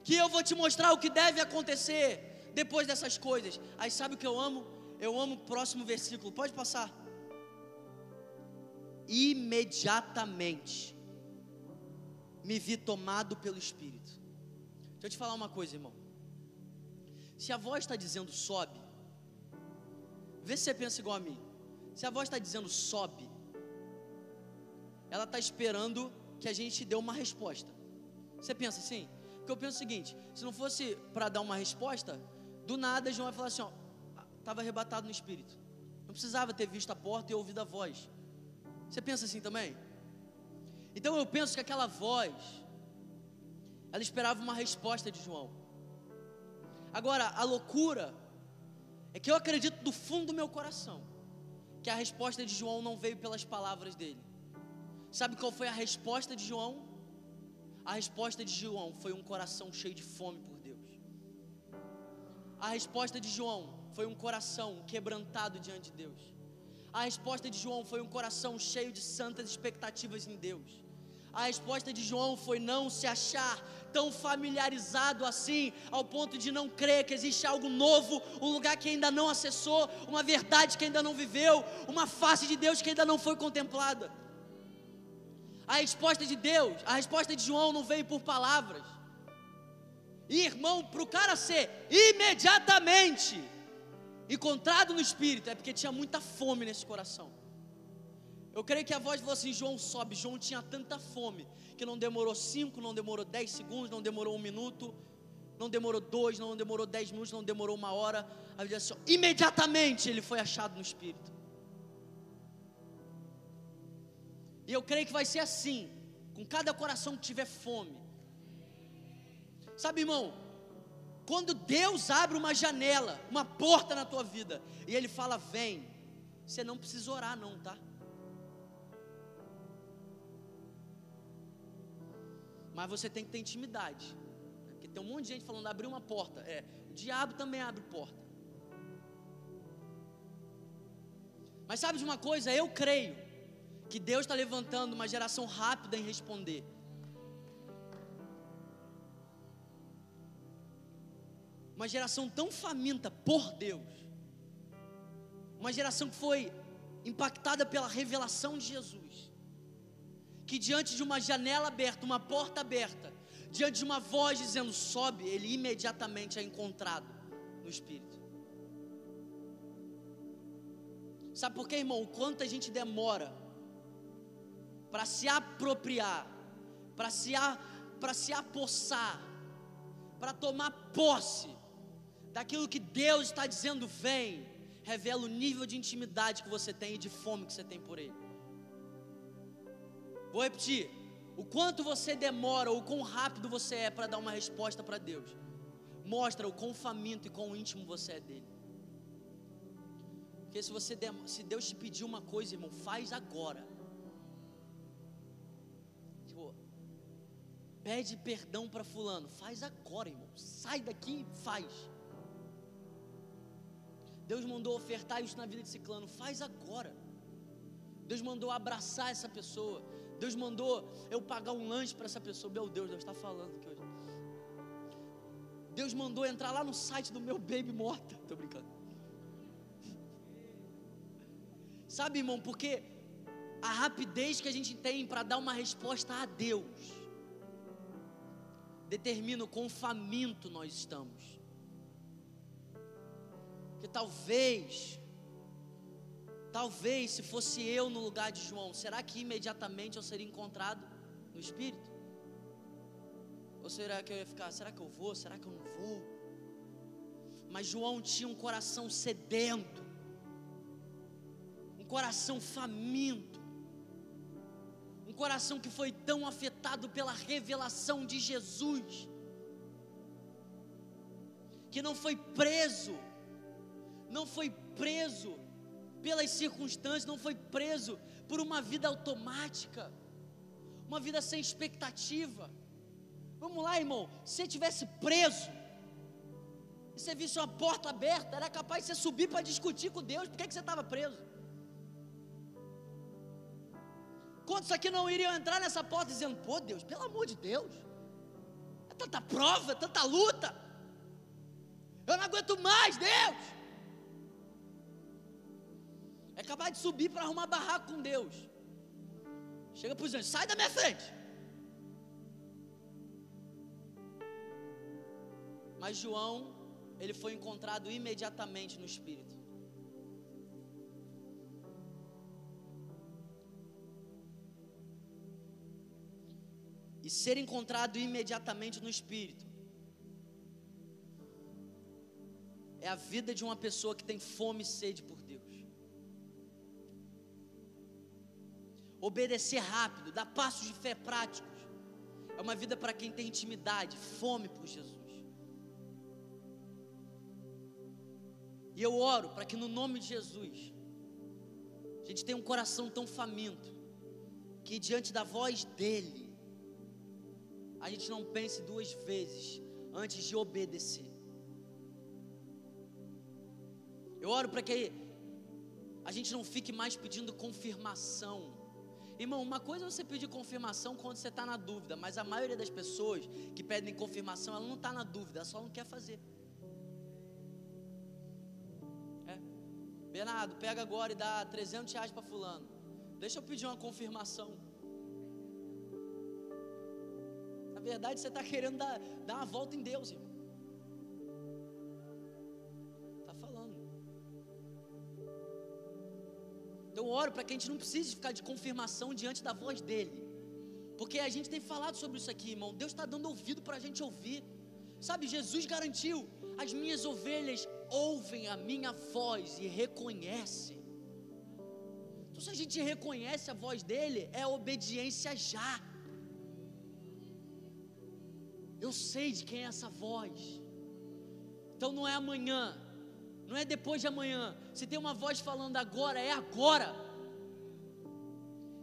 que eu vou te mostrar o que deve acontecer depois dessas coisas. Aí sabe o que eu amo? Eu amo o próximo versículo, pode passar. Imediatamente. me vi tomado pelo Espírito. Deixa eu te falar uma coisa, irmão. Se a voz está dizendo sobe, vê se você pensa igual a mim. Se a voz está dizendo sobe, ela está esperando que a gente dê uma resposta. Você pensa assim? Porque eu penso o seguinte: se não fosse para dar uma resposta, do nada João vai falar assim: ó, estava arrebatado no espírito. Não precisava ter visto a porta e ouvido a voz. Você pensa assim também? Então eu penso que aquela voz, ela esperava uma resposta de João. Agora, a loucura é que eu acredito do fundo do meu coração que a resposta de João não veio pelas palavras dele. Sabe qual foi a resposta de João? A resposta de João foi um coração cheio de fome por Deus. A resposta de João foi um coração quebrantado diante de Deus. A resposta de João foi um coração cheio de santas expectativas em Deus. A resposta de João foi não se achar tão familiarizado assim, ao ponto de não crer que existe algo novo, um lugar que ainda não acessou, uma verdade que ainda não viveu, uma face de Deus que ainda não foi contemplada. A resposta de Deus, a resposta de João não veio por palavras. E irmão, para o cara ser imediatamente encontrado no Espírito, é porque tinha muita fome nesse coração. Eu creio que a voz falou assim: João sobe. João tinha tanta fome que não demorou cinco, não demorou dez segundos, não demorou um minuto, não demorou dois, não demorou dez minutos, não demorou uma hora. A Bíblia assim, imediatamente ele foi achado no Espírito. E eu creio que vai ser assim, com cada coração que tiver fome. Sabe, irmão, quando Deus abre uma janela, uma porta na tua vida, e Ele fala, vem, você não precisa orar, não, tá? Mas você tem que ter intimidade. Porque tem um monte de gente falando, abrir uma porta. É, o diabo também abre porta. Mas sabe de uma coisa? Eu creio que Deus está levantando uma geração rápida em responder. Uma geração tão faminta por Deus. Uma geração que foi impactada pela revelação de Jesus. Que diante de uma janela aberta, uma porta aberta, diante de uma voz dizendo sobe, ele imediatamente é encontrado no Espírito. Sabe por quê, irmão? O quanto a gente demora para se apropriar, para se, para se apossar, para tomar posse daquilo que Deus está dizendo, vem, revela o nível de intimidade que você tem e de fome que você tem por Ele. Vou repetir: o quanto você demora, ou quão rápido você é para dar uma resposta para Deus, mostra o quão faminto e quão íntimo você é dele. Porque se, você se Deus te pedir uma coisa, irmão, faz agora. Pede perdão para fulano. Faz agora, irmão. Sai daqui e faz. Deus mandou ofertar isso na vida de ciclano. Faz agora. Deus mandou abraçar essa pessoa. Deus mandou eu pagar um lanche para essa pessoa. Meu Deus, Deus está falando aqui hoje. Deus mandou entrar lá no site do meu baby morta. Estou brincando. Sabe, irmão, porque a rapidez que a gente tem para dar uma resposta a Deus determina o quão faminto nós estamos. Que talvez, talvez se fosse eu no lugar de João, será que imediatamente eu seria encontrado no Espírito? Ou será que eu ia ficar, será que eu vou, será que eu não vou? Mas João tinha um coração sedento, um coração faminto um coração que foi tão afetado pela revelação de Jesus, que não foi preso, não foi preso pelas circunstâncias, não foi preso por uma vida automática, uma vida sem expectativa. Vamos lá, irmão, se tivesse preso, e você visse uma porta aberta, era capaz de você subir para discutir com Deus, por que, que você estava preso? Quantos aqui não iriam entrar nessa porta dizendo: pô, Deus, pelo amor de Deus, é tanta prova, é tanta luta, eu não aguento mais, Deus. É capaz de subir para arrumar barraco com Deus. Chega para os anjos, sai da minha frente. Mas João, ele foi encontrado imediatamente no Espírito. E ser encontrado imediatamente no Espírito é a vida de uma pessoa que tem fome e sede por Deus. Obedecer rápido, dar passos de fé práticos, é uma vida para quem tem intimidade, fome por Jesus. E eu oro para que no nome de Jesus, a gente tenha um coração tão faminto, que diante da voz dEle, a gente não pense duas vezes antes de obedecer. Eu oro para que a gente não fique mais pedindo confirmação. Irmão, uma coisa é você pedir confirmação quando você está na dúvida, mas a maioria das pessoas que pedem confirmação, ela não está na dúvida, ela só não quer fazer. É. Bernardo, pega agora e dá 300 reais para fulano. Deixa eu pedir uma confirmação. Na verdade, você está querendo dar, dar uma volta em Deus, irmão. Eu oro para que a gente não precise ficar de confirmação diante da voz dele. Porque a gente tem falado sobre isso aqui, irmão. Deus está dando ouvido para a gente ouvir. Sabe, Jesus garantiu: as minhas ovelhas ouvem a minha voz e reconhecem. Então, se a gente reconhece a voz dele, é obediência já. Eu sei de quem é essa voz. Então não é amanhã, não é depois de amanhã. Se tem uma voz falando agora, é agora.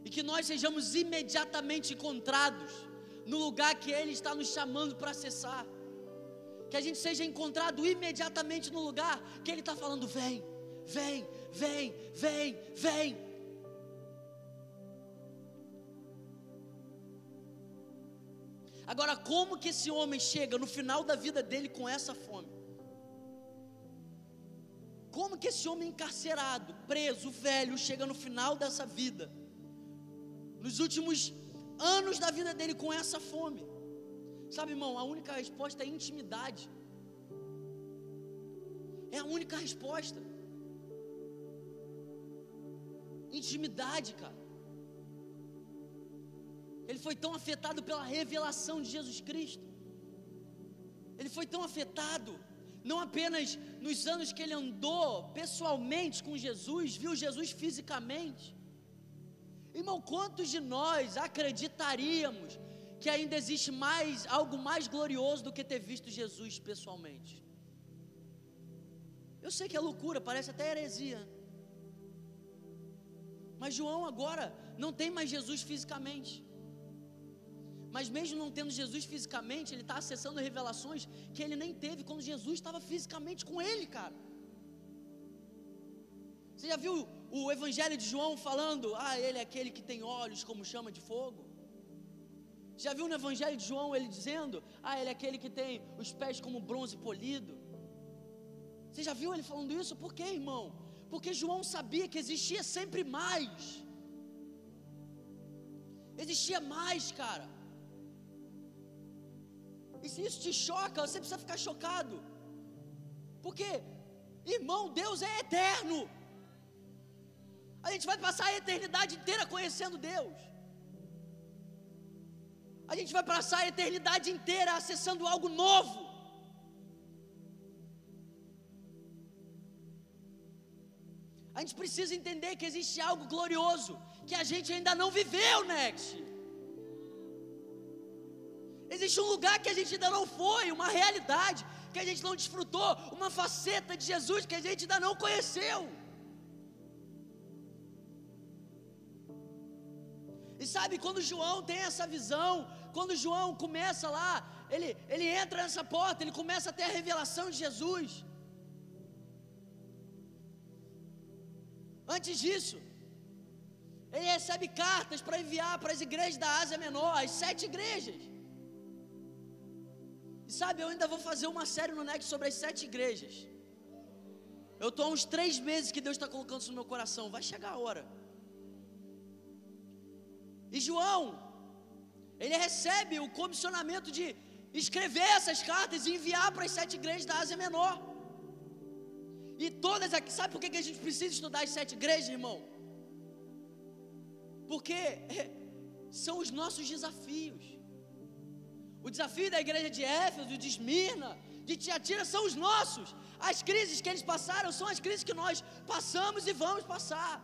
E que nós sejamos imediatamente encontrados no lugar que Ele está nos chamando para acessar. Que a gente seja encontrado imediatamente no lugar que Ele está falando: vem, vem, vem, vem, vem. Agora, como que esse homem chega no final da vida dele com essa fome? Como que esse homem encarcerado, preso, velho, chega no final dessa vida, nos últimos anos da vida dele com essa fome? Sabe, irmão, a única resposta é intimidade. É a única resposta. Intimidade, cara. Ele foi tão afetado pela revelação de Jesus Cristo. Ele foi tão afetado não apenas nos anos que ele andou pessoalmente com Jesus, viu Jesus fisicamente. Irmão, quantos de nós acreditaríamos que ainda existe mais algo mais glorioso do que ter visto Jesus pessoalmente? Eu sei que é loucura, parece até heresia. Mas João agora não tem mais Jesus fisicamente. Mas mesmo não tendo Jesus fisicamente, ele está acessando revelações que ele nem teve quando Jesus estava fisicamente com ele, cara. Você já viu o Evangelho de João falando, ah, ele é aquele que tem olhos como chama de fogo? Já viu no Evangelho de João ele dizendo, ah, ele é aquele que tem os pés como bronze polido? Você já viu ele falando isso? Por quê, irmão? Porque João sabia que existia sempre mais. Existia mais, cara. E se isso te choca, você precisa ficar chocado. Porque, irmão, Deus é eterno. A gente vai passar a eternidade inteira conhecendo Deus. A gente vai passar a eternidade inteira acessando algo novo. A gente precisa entender que existe algo glorioso que a gente ainda não viveu, Next. Existe um lugar que a gente ainda não foi, uma realidade que a gente não desfrutou, uma faceta de Jesus que a gente ainda não conheceu. E sabe, quando João tem essa visão, quando João começa lá, ele, ele entra nessa porta, ele começa a ter a revelação de Jesus. Antes disso, ele recebe cartas para enviar para as igrejas da Ásia Menor, as sete igrejas. E sabe, eu ainda vou fazer uma série no Next sobre as sete igrejas. Eu estou há uns três meses que Deus está colocando isso no meu coração. Vai chegar a hora. E João, ele recebe o comissionamento de escrever essas cartas e enviar para as sete igrejas da Ásia Menor. E todas aqui, sabe por que a gente precisa estudar as sete igrejas, irmão? Porque são os nossos desafios. O desafio da igreja de Éfeso, de Esmirna, de Tiatira são os nossos. As crises que eles passaram são as crises que nós passamos e vamos passar.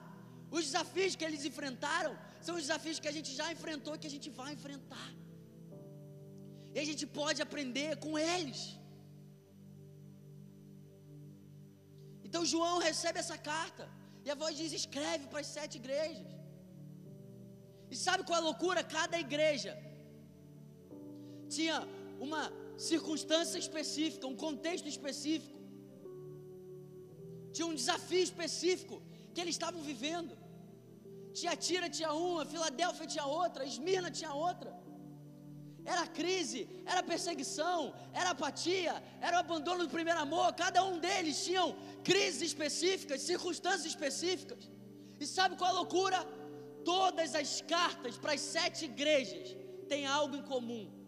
Os desafios que eles enfrentaram são os desafios que a gente já enfrentou e que a gente vai enfrentar. E a gente pode aprender com eles. Então João recebe essa carta. E a voz diz: escreve para as sete igrejas. E sabe qual é a loucura? Cada igreja tinha uma circunstância específica, um contexto específico. Tinha um desafio específico que eles estavam vivendo. Tiatira tinha uma, Filadélfia tinha outra, Esmirna tinha outra. Era crise, era perseguição, era apatia, era o abandono do primeiro amor. Cada um deles tinham crises específicas, circunstâncias específicas. E sabe qual é a loucura? Todas as cartas para as sete igrejas têm algo em comum.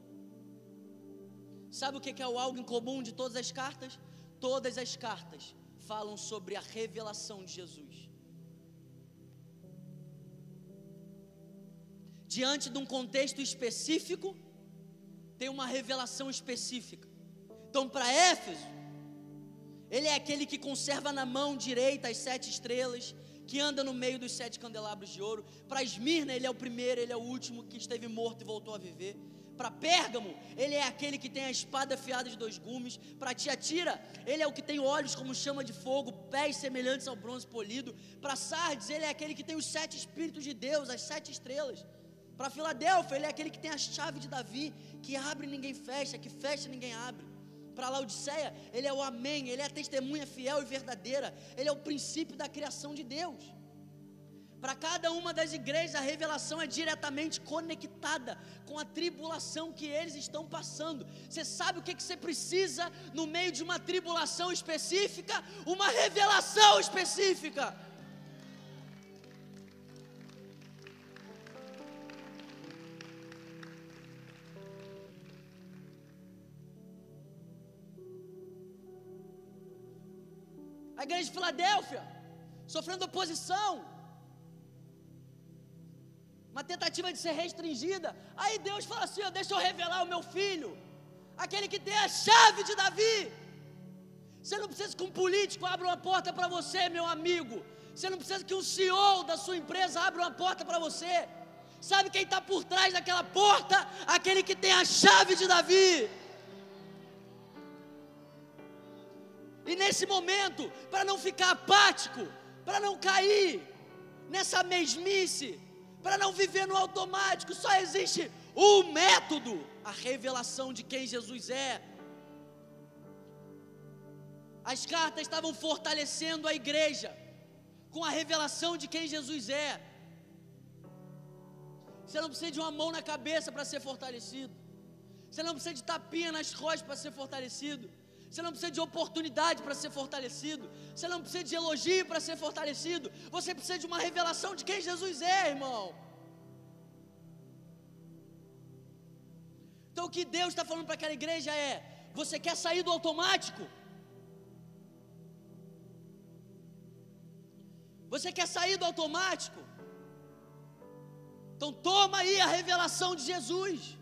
Sabe o que é o algo em comum de todas as cartas? Todas as cartas falam sobre a revelação de Jesus. Diante de um contexto específico, tem uma revelação específica. Então, para Éfeso, ele é aquele que conserva na mão direita as sete estrelas, que anda no meio dos sete candelabros de ouro. Para Esmirna, ele é o primeiro, ele é o último que esteve morto e voltou a viver. Para Pérgamo, ele é aquele que tem a espada afiada de dois gumes. Para Tiatira, ele é o que tem olhos como chama de fogo, pés semelhantes ao bronze polido. Para Sardes, ele é aquele que tem os sete espíritos de Deus, as sete estrelas. Para Filadélfia, ele é aquele que tem a chave de Davi, que abre e ninguém fecha, que fecha e ninguém abre. Para Laodiceia, ele é o Amém, ele é a testemunha fiel e verdadeira, ele é o princípio da criação de Deus. Para cada uma das igrejas, a revelação é diretamente conectada com a tribulação que eles estão passando. Você sabe o que, que você precisa no meio de uma tribulação específica? Uma revelação específica. A igreja de Filadélfia, sofrendo oposição, uma tentativa de ser restringida. Aí Deus fala assim: ó, deixa eu revelar o meu filho, aquele que tem a chave de Davi. Você não precisa que um político abra uma porta para você, meu amigo. Você não precisa que um CEO da sua empresa abra uma porta para você. Sabe quem está por trás daquela porta? Aquele que tem a chave de Davi. E nesse momento, para não ficar apático, para não cair nessa mesmice, para não viver no automático, só existe um método: a revelação de quem Jesus é. As cartas estavam fortalecendo a igreja com a revelação de quem Jesus é. Você não precisa de uma mão na cabeça para ser fortalecido. Você não precisa de tapinha nas costas para ser fortalecido. Você não precisa de oportunidade para ser fortalecido. Você não precisa de elogio para ser fortalecido. Você precisa de uma revelação de quem Jesus é, irmão. Então o que Deus está falando para aquela igreja é: você quer sair do automático? Você quer sair do automático? Então toma aí a revelação de Jesus.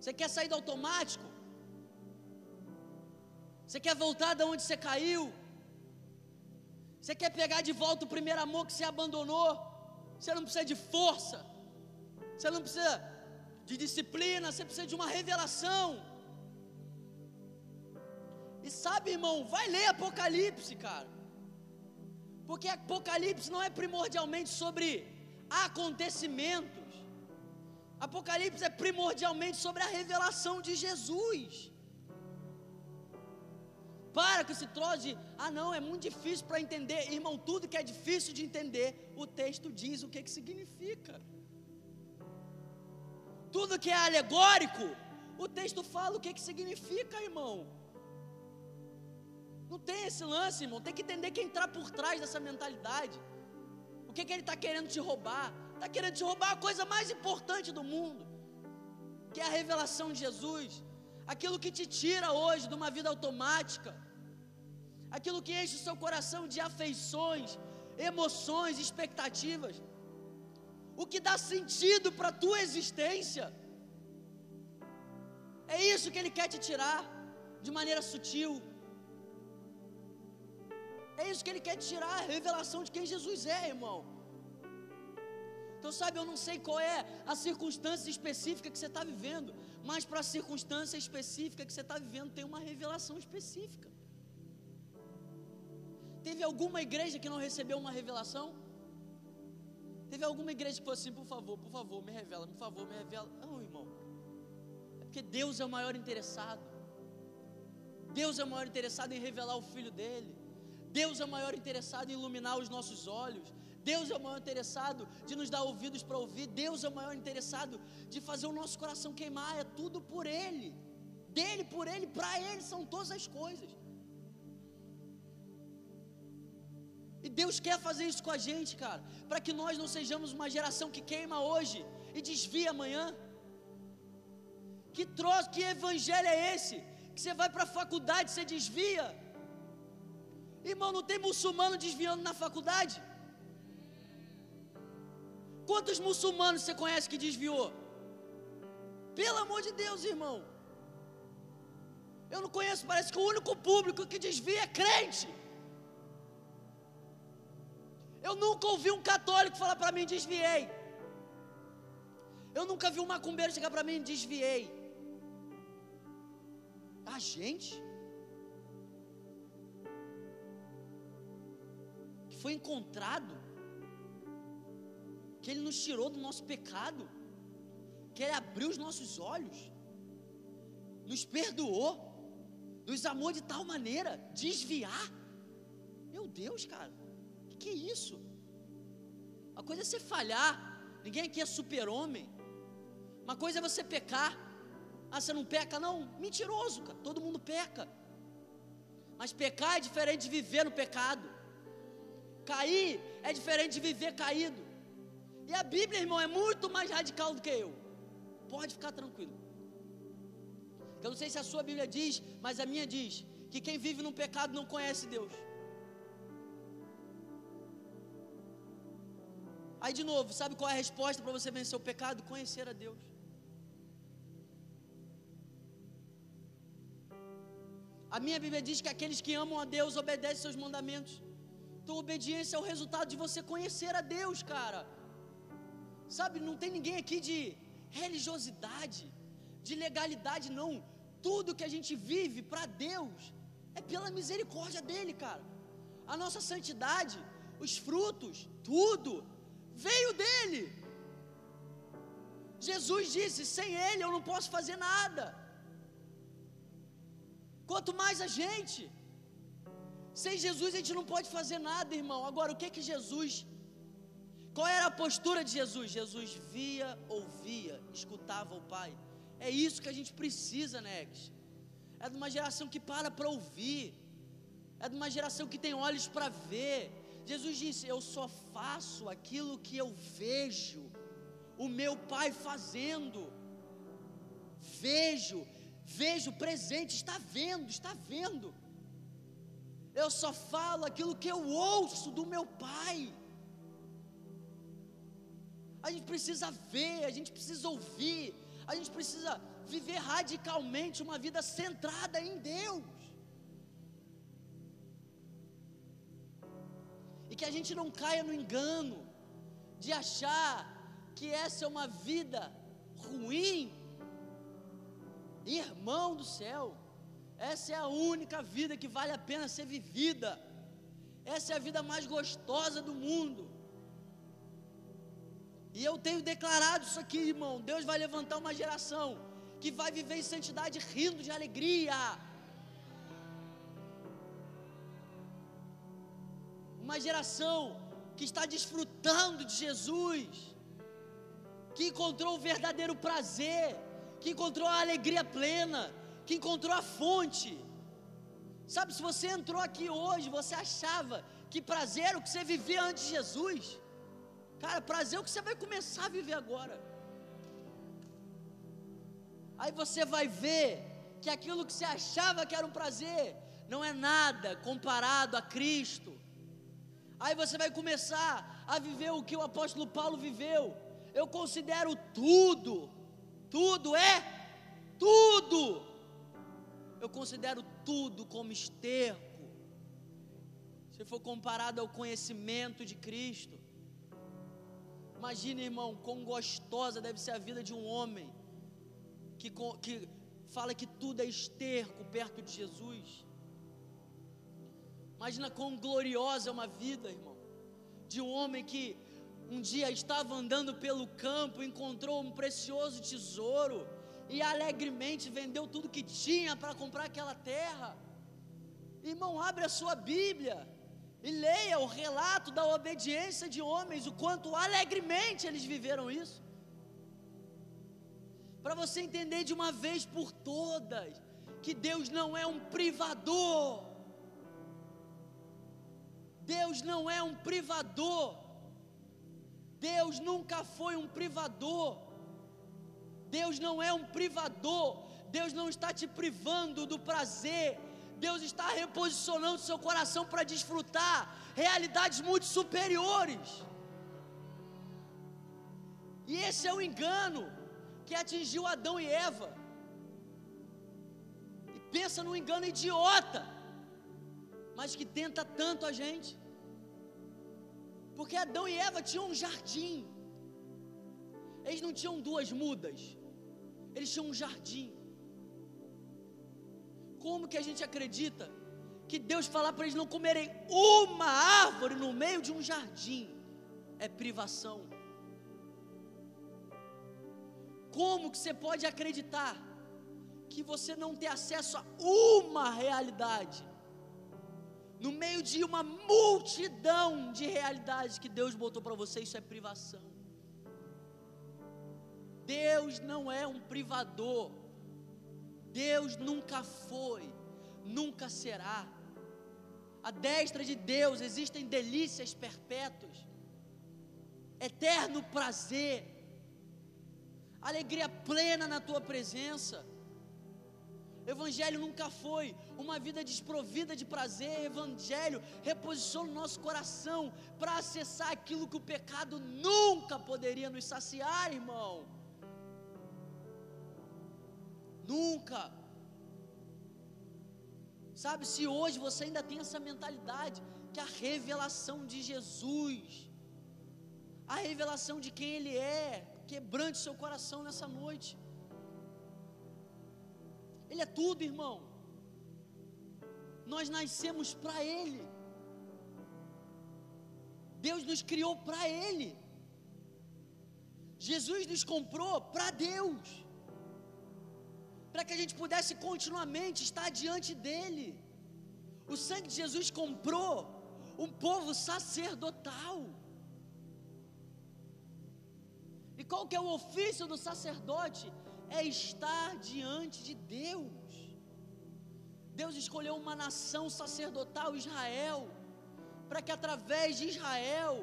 Você quer sair do automático? Você quer voltar de onde você caiu? Você quer pegar de volta o primeiro amor que você abandonou? Você não precisa de força. Você não precisa de disciplina, você precisa de uma revelação. E sabe, irmão, vai ler Apocalipse, cara. Porque Apocalipse não é primordialmente sobre acontecimentos. Apocalipse é primordialmente sobre a revelação de Jesus. Para com esse troço de, ah não, é muito difícil para entender. Irmão, tudo que é difícil de entender, o texto diz o que, que significa. Tudo que é alegórico, o texto fala o que, que significa, irmão. Não tem esse lance, irmão. Tem que entender quem está por trás dessa mentalidade. O que, que ele está querendo te roubar? Está querendo te roubar a coisa mais importante do mundo, que é a revelação de Jesus. Aquilo que te tira hoje de uma vida automática, aquilo que enche o seu coração de afeições, emoções, expectativas, o que dá sentido para a tua existência. É isso que Ele quer te tirar de maneira sutil. É isso que Ele quer te tirar, a revelação de quem Jesus é, irmão. Então, sabe, eu não sei qual é a circunstância específica que você está vivendo, mas para a circunstância específica que você está vivendo, tem uma revelação específica. Teve alguma igreja que não recebeu uma revelação? Teve alguma igreja que falou assim: por favor, por favor, me revela, por favor, me revela. Não, irmão. É porque Deus é o maior interessado. Deus é o maior interessado em revelar o Filho dele. Deus é o maior interessado em iluminar os nossos olhos. Deus é o maior interessado de nos dar ouvidos para ouvir. Deus é o maior interessado de fazer o nosso coração queimar. É tudo por Ele. Dele, por Ele, para Ele são todas as coisas. E Deus quer fazer isso com a gente, cara, para que nós não sejamos uma geração que queima hoje e desvia amanhã. Que troço, que evangelho é esse? Que você vai para a faculdade, você desvia. Irmão, não tem muçulmano desviando na faculdade? Quantos muçulmanos você conhece que desviou? Pelo amor de Deus, irmão. Eu não conheço, parece que o único público que desvia é crente. Eu nunca ouvi um católico falar para mim, desviei. Eu nunca vi um macumbeiro chegar para mim, desviei. A gente que foi encontrado, que Ele nos tirou do nosso pecado, que Ele abriu os nossos olhos, nos perdoou, nos amou de tal maneira, desviar. Meu Deus, cara, que, que é isso? A coisa é você falhar, ninguém aqui é super-homem. Uma coisa é você pecar. Ah, você não peca? Não, mentiroso, cara, todo mundo peca. Mas pecar é diferente de viver no pecado. Cair é diferente de viver caído. E a Bíblia, irmão, é muito mais radical do que eu. Pode ficar tranquilo. Eu não sei se a sua Bíblia diz, mas a minha diz que quem vive no pecado não conhece Deus. Aí de novo, sabe qual é a resposta para você vencer o pecado? Conhecer a Deus. A minha Bíblia diz que aqueles que amam a Deus obedecem seus mandamentos. Então, obediência é o resultado de você conhecer a Deus, cara. Sabe, não tem ninguém aqui de religiosidade, de legalidade, não. Tudo que a gente vive para Deus é pela misericórdia dele, cara. A nossa santidade, os frutos, tudo veio dele. Jesus disse: sem ele eu não posso fazer nada. Quanto mais a gente. Sem Jesus a gente não pode fazer nada, irmão. Agora, o que que Jesus qual era a postura de Jesus? Jesus via, ouvia, escutava o Pai. É isso que a gente precisa, Nex. É de uma geração que para para ouvir. É de uma geração que tem olhos para ver. Jesus disse: Eu só faço aquilo que eu vejo o meu Pai fazendo. Vejo, vejo presente, está vendo, está vendo. Eu só falo aquilo que eu ouço do meu Pai. A gente precisa ver, a gente precisa ouvir, a gente precisa viver radicalmente uma vida centrada em Deus. E que a gente não caia no engano de achar que essa é uma vida ruim. Irmão do céu, essa é a única vida que vale a pena ser vivida. Essa é a vida mais gostosa do mundo. E eu tenho declarado isso aqui, irmão. Deus vai levantar uma geração que vai viver em santidade rindo de alegria. Uma geração que está desfrutando de Jesus, que encontrou o verdadeiro prazer, que encontrou a alegria plena, que encontrou a fonte. Sabe, se você entrou aqui hoje, você achava que prazer era o que você vivia antes de Jesus. Cara, prazer é o que você vai começar a viver agora. Aí você vai ver que aquilo que você achava que era um prazer não é nada comparado a Cristo. Aí você vai começar a viver o que o apóstolo Paulo viveu. Eu considero tudo, tudo é tudo. Eu considero tudo como esterco. Se for comparado ao conhecimento de Cristo. Imagine, irmão, quão gostosa deve ser a vida de um homem que, que fala que tudo é esterco perto de Jesus. Imagina quão gloriosa é uma vida, irmão, de um homem que um dia estava andando pelo campo, encontrou um precioso tesouro e alegremente vendeu tudo que tinha para comprar aquela terra. Irmão, abre a sua Bíblia e leia o relato da obediência de homens, o quanto alegremente eles viveram isso. Para você entender de uma vez por todas que Deus não é um privador. Deus não é um privador. Deus nunca foi um privador. Deus não é um privador. Deus não está te privando do prazer. Deus está reposicionando seu coração para desfrutar realidades muito superiores. E esse é o engano que atingiu Adão e Eva. E pensa num engano idiota, mas que tenta tanto a gente. Porque Adão e Eva tinham um jardim. Eles não tinham duas mudas. Eles tinham um jardim. Como que a gente acredita que Deus falar para eles não comerem uma árvore no meio de um jardim é privação? Como que você pode acreditar que você não tem acesso a uma realidade no meio de uma multidão de realidades que Deus botou para você? Isso é privação. Deus não é um privador. Deus nunca foi, nunca será. À destra de Deus existem delícias perpétuas, eterno prazer, alegria plena na tua presença. Evangelho nunca foi uma vida desprovida de prazer. Evangelho reposiciona o nosso coração para acessar aquilo que o pecado nunca poderia nos saciar, irmão. Nunca. Sabe, se hoje você ainda tem essa mentalidade, que a revelação de Jesus, a revelação de quem Ele é, quebrante seu coração nessa noite. Ele é tudo, irmão. Nós nascemos para Ele. Deus nos criou para Ele. Jesus nos comprou para Deus para que a gente pudesse continuamente estar diante dele. O sangue de Jesus comprou um povo sacerdotal. E qual que é o ofício do sacerdote? É estar diante de Deus. Deus escolheu uma nação sacerdotal, Israel, para que através de Israel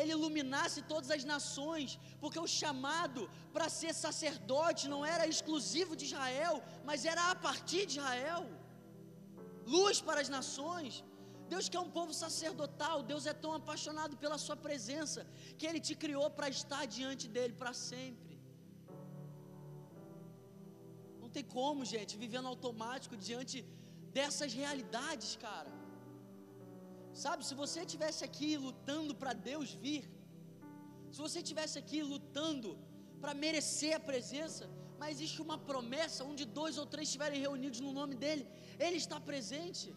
ele iluminasse todas as nações, porque o chamado para ser sacerdote não era exclusivo de Israel, mas era a partir de Israel luz para as nações. Deus quer um povo sacerdotal, Deus é tão apaixonado pela Sua presença, que Ele te criou para estar diante dEle para sempre. Não tem como, gente, vivendo automático diante dessas realidades, cara. Sabe, se você estivesse aqui lutando para Deus vir, se você estivesse aqui lutando para merecer a presença, mas existe uma promessa onde dois ou três estiverem reunidos no nome dEle, Ele está presente.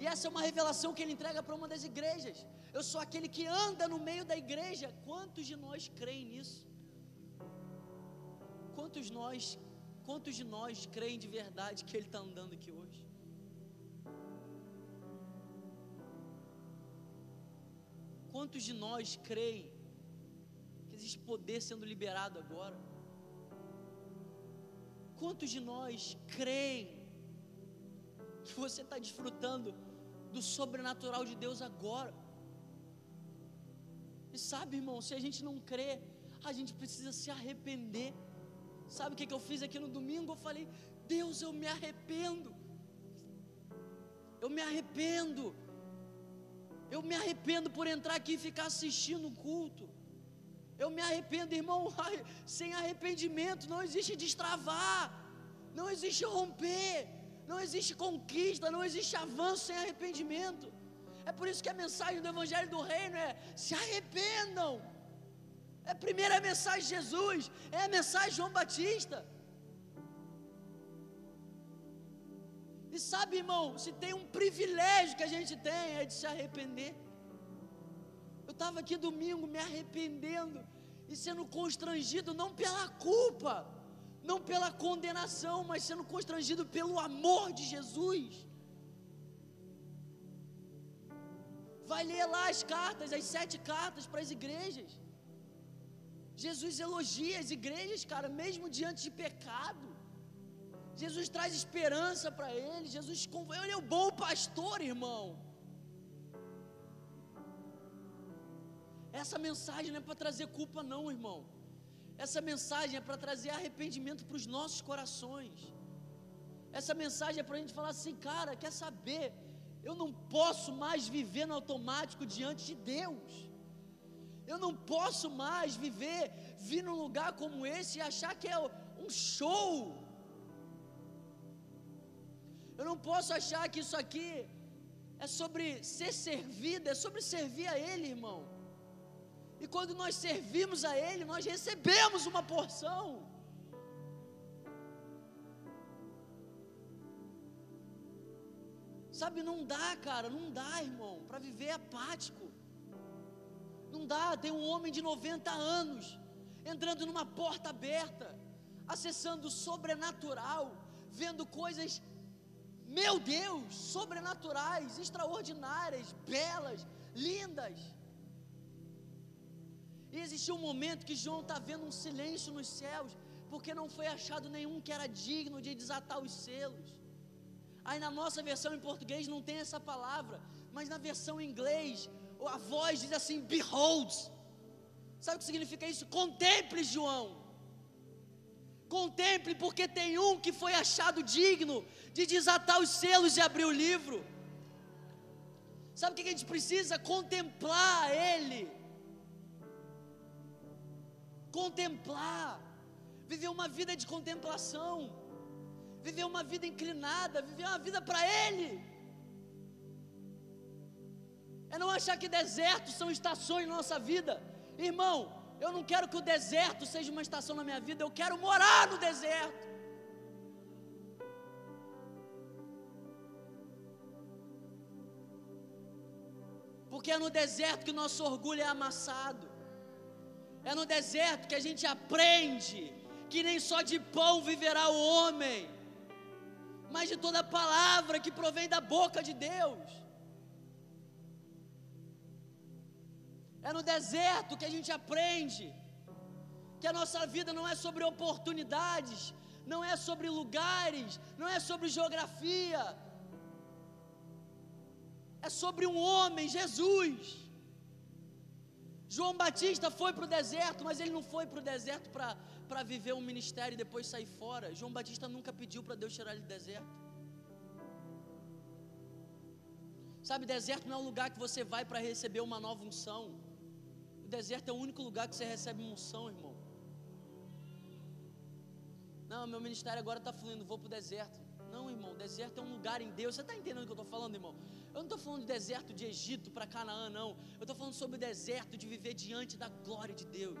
E essa é uma revelação que Ele entrega para uma das igrejas. Eu sou aquele que anda no meio da igreja. Quantos de nós creem nisso? Quantos nós, quantos de nós creem de verdade que Ele está andando aqui hoje? Quantos de nós creem que existe poder sendo liberado agora? Quantos de nós creem que você está desfrutando do sobrenatural de Deus agora? E sabe, irmão, se a gente não crê, a gente precisa se arrepender. Sabe o que, que eu fiz aqui no domingo? Eu falei, Deus, eu me arrependo. Eu me arrependo. Eu me arrependo por entrar aqui e ficar assistindo o culto. Eu me arrependo, irmão. Sem arrependimento não existe destravar, não existe romper, não existe conquista, não existe avanço sem arrependimento. É por isso que a mensagem do Evangelho do Reino é: se arrependam. É a primeira mensagem de Jesus, é a mensagem de João Batista. E sabe, irmão, se tem um privilégio que a gente tem é de se arrepender. Eu estava aqui domingo me arrependendo e sendo constrangido não pela culpa, não pela condenação, mas sendo constrangido pelo amor de Jesus. Vai ler lá as cartas, as sete cartas para as igrejas. Jesus elogia as igrejas, cara, mesmo diante de pecado. Jesus traz esperança para eles. Jesus, ele é o bom pastor, irmão. Essa mensagem não é para trazer culpa, não, irmão. Essa mensagem é para trazer arrependimento para os nossos corações. Essa mensagem é para a gente falar assim, cara, quer saber? Eu não posso mais viver no automático diante de Deus. Eu não posso mais viver, vir num lugar como esse e achar que é um show. Eu não posso achar que isso aqui é sobre ser servido, é sobre servir a Ele, irmão. E quando nós servimos a Ele, nós recebemos uma porção. Sabe, não dá, cara, não dá, irmão, para viver apático. Não dá, tem um homem de 90 anos entrando numa porta aberta, acessando o sobrenatural, vendo coisas, meu Deus, sobrenaturais, extraordinárias, belas, lindas. E existiu um momento que João está vendo um silêncio nos céus, porque não foi achado nenhum que era digno de desatar os selos. Aí na nossa versão em português não tem essa palavra, mas na versão em inglês, a voz diz assim: Behold. Sabe o que significa isso? Contemple, João. Contemple, porque tem um que foi achado digno de desatar os selos e abrir o livro. Sabe o que a gente precisa? Contemplar Ele. Contemplar. Viver uma vida de contemplação viver uma vida inclinada, viver uma vida para Ele. É não achar que desertos são estações na nossa vida. Irmão, eu não quero que o deserto seja uma estação na minha vida, eu quero morar no deserto. Porque é no deserto que nosso orgulho é amassado. É no deserto que a gente aprende que nem só de pão viverá o homem mas de toda palavra que provém da boca de Deus. É no deserto que a gente aprende que a nossa vida não é sobre oportunidades, não é sobre lugares, não é sobre geografia, é sobre um homem, Jesus. João Batista foi para o deserto, mas ele não foi para o deserto para viver um ministério e depois sair fora. João Batista nunca pediu para Deus tirar ele do deserto. Sabe, deserto não é um lugar que você vai para receber uma nova unção. Deserto é o único lugar que você recebe unção, irmão. Não, meu ministério agora está fluindo, vou para o deserto. Não, irmão, deserto é um lugar em Deus. Você está entendendo o que eu estou falando, irmão? Eu não estou falando de deserto de Egito para Canaã, não. Eu estou falando sobre o deserto de viver diante da glória de Deus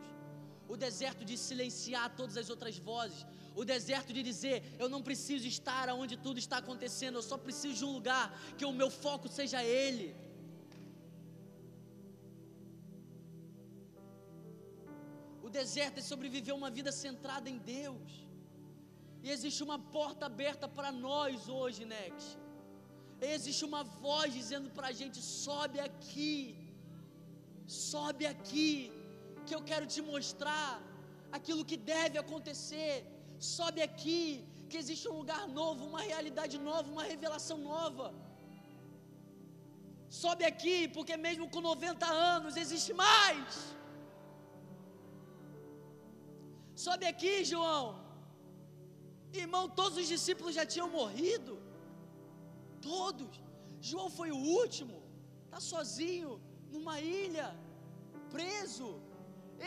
o deserto de silenciar todas as outras vozes, o deserto de dizer: eu não preciso estar onde tudo está acontecendo, eu só preciso de um lugar que o meu foco seja Ele. Deserto é sobreviver uma vida centrada em Deus. E existe uma porta aberta para nós hoje, Nex. existe uma voz dizendo para a gente: sobe aqui, sobe aqui que eu quero te mostrar aquilo que deve acontecer. Sobe aqui, que existe um lugar novo, uma realidade nova, uma revelação nova. Sobe aqui, porque mesmo com 90 anos existe mais. Sobe aqui, João. Irmão, todos os discípulos já tinham morrido. Todos. João foi o último. Está sozinho, numa ilha, preso.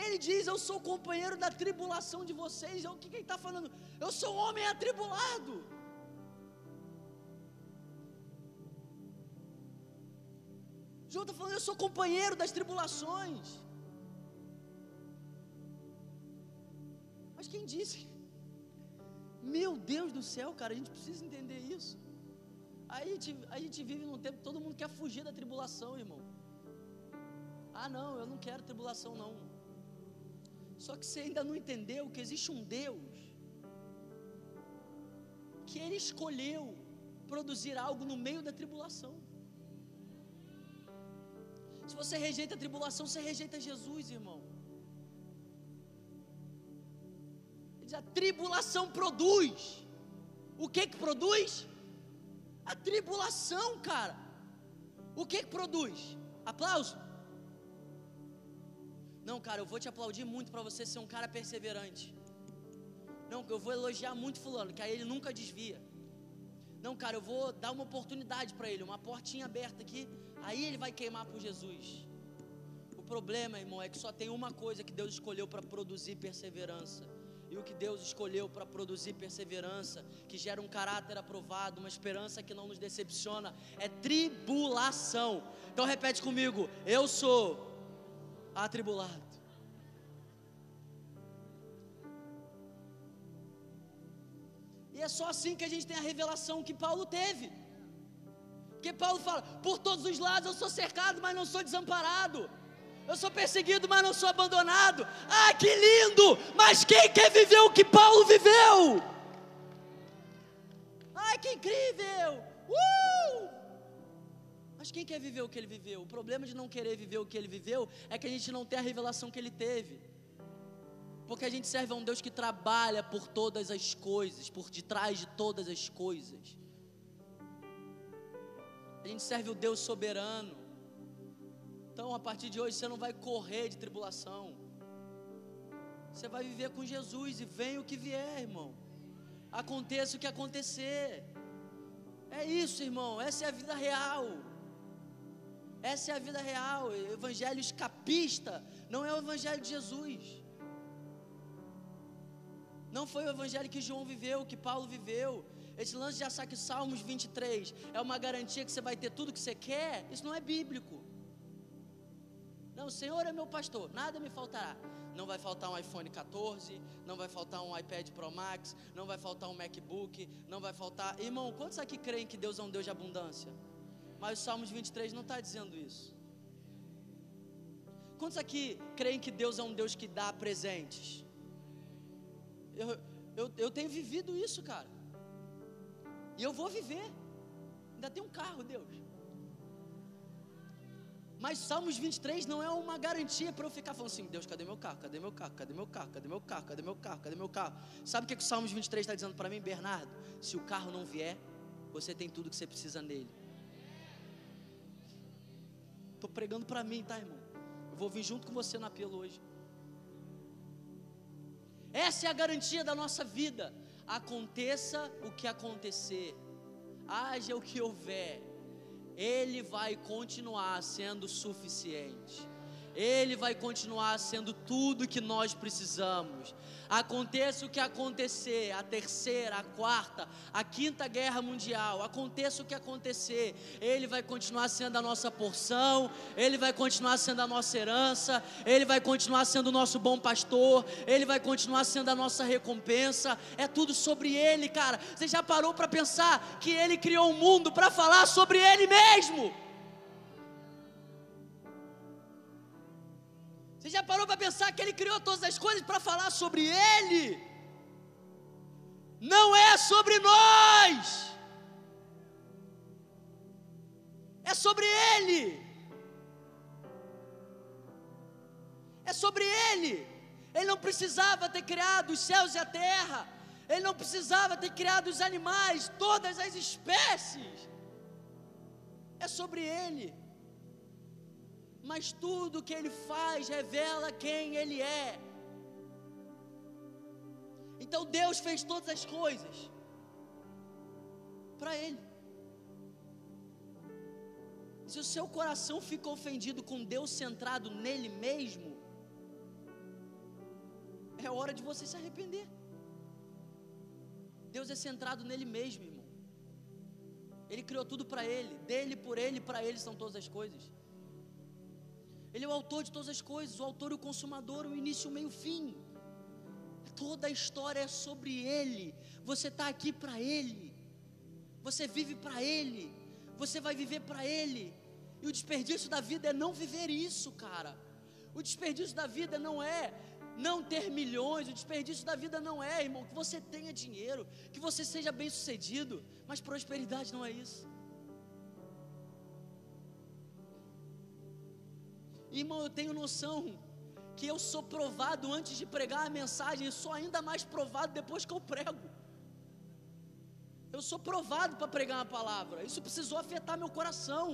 Ele diz: Eu sou companheiro da tribulação de vocês. É o que, que ele está falando? Eu sou um homem atribulado. João está falando: Eu sou companheiro das tribulações. Mas quem disse? Meu Deus do céu, cara, a gente precisa entender isso. A gente, a gente vive num tempo que todo mundo quer fugir da tribulação, irmão. Ah, não, eu não quero tribulação, não. Só que você ainda não entendeu que existe um Deus que Ele escolheu produzir algo no meio da tribulação. Se você rejeita a tribulação, você rejeita Jesus, irmão. A tribulação produz. O que que produz? A tribulação, cara. O que que produz? Aplauso. Não, cara, eu vou te aplaudir muito para você ser um cara perseverante. Não, eu vou elogiar muito fulano, que aí ele nunca desvia. Não, cara, eu vou dar uma oportunidade para ele, uma portinha aberta aqui, aí ele vai queimar por Jesus. O problema, irmão, é que só tem uma coisa que Deus escolheu para produzir perseverança. O que Deus escolheu para produzir perseverança, que gera um caráter aprovado, uma esperança que não nos decepciona, é tribulação. Então repete comigo: eu sou atribulado. E é só assim que a gente tem a revelação que Paulo teve. Porque Paulo fala: por todos os lados eu sou cercado, mas não sou desamparado. Eu sou perseguido, mas não sou abandonado. Ah, que lindo! Mas quem quer viver o que Paulo viveu? Ai, que incrível! Uh! Mas quem quer viver o que ele viveu? O problema de não querer viver o que ele viveu é que a gente não tem a revelação que ele teve. Porque a gente serve a um Deus que trabalha por todas as coisas, por detrás de todas as coisas. A gente serve o Deus soberano. Então, a partir de hoje, você não vai correr de tribulação. Você vai viver com Jesus e vem o que vier, irmão. Aconteça o que acontecer. É isso, irmão. Essa é a vida real. Essa é a vida real. O evangelho escapista não é o evangelho de Jesus. Não foi o evangelho que João viveu, que Paulo viveu. Esse lance de achar que Salmos 23 é uma garantia que você vai ter tudo que você quer, isso não é bíblico. Não, o Senhor é meu pastor, nada me faltará. Não vai faltar um iPhone 14, não vai faltar um iPad Pro Max, não vai faltar um MacBook, não vai faltar. Irmão, quantos aqui creem que Deus é um Deus de abundância? Mas o Salmos 23 não está dizendo isso. Quantos aqui creem que Deus é um Deus que dá presentes? Eu, eu, eu tenho vivido isso, cara. E eu vou viver. Ainda tem um carro, Deus. Mas Salmos 23 não é uma garantia para eu ficar falando assim: Deus, cadê meu carro? Cadê meu carro? Cadê meu carro? Cadê meu carro? Cadê meu carro? Cadê meu carro? Sabe o que, que o Salmos 23 está dizendo para mim, Bernardo? Se o carro não vier, você tem tudo que você precisa nele. Estou pregando para mim, tá, irmão? Eu vou vir junto com você no apelo hoje. Essa é a garantia da nossa vida. Aconteça o que acontecer, haja o que houver, Ele vai continuar sendo suficiente. Ele vai continuar sendo tudo que nós precisamos. Aconteça o que acontecer, a terceira, a quarta, a quinta guerra mundial, aconteça o que acontecer, Ele vai continuar sendo a nossa porção, Ele vai continuar sendo a nossa herança, Ele vai continuar sendo o nosso bom pastor, Ele vai continuar sendo a nossa recompensa. É tudo sobre Ele, cara. Você já parou para pensar que Ele criou o um mundo para falar sobre Ele mesmo? Você já parou para pensar que Ele criou todas as coisas para falar sobre Ele? Não é sobre nós, é sobre Ele. É sobre Ele. Ele não precisava ter criado os céus e a terra. Ele não precisava ter criado os animais, todas as espécies. É sobre Ele. Mas tudo que ele faz revela quem ele é. Então Deus fez todas as coisas para ele. Se o seu coração fica ofendido com Deus centrado nele mesmo, é hora de você se arrepender. Deus é centrado nele mesmo, irmão. Ele criou tudo para ele, dele, por ele, para ele são todas as coisas. Ele é o autor de todas as coisas, o autor e o consumador, o início, o meio, o fim. Toda a história é sobre ele. Você está aqui para ele. Você vive para ele. Você vai viver para ele. E o desperdício da vida é não viver isso, cara. O desperdício da vida não é não ter milhões, o desperdício da vida não é, irmão, que você tenha dinheiro, que você seja bem sucedido, mas prosperidade não é isso. Irmão, eu tenho noção que eu sou provado antes de pregar a mensagem e sou ainda mais provado depois que eu prego. Eu sou provado para pregar uma palavra, isso precisou afetar meu coração.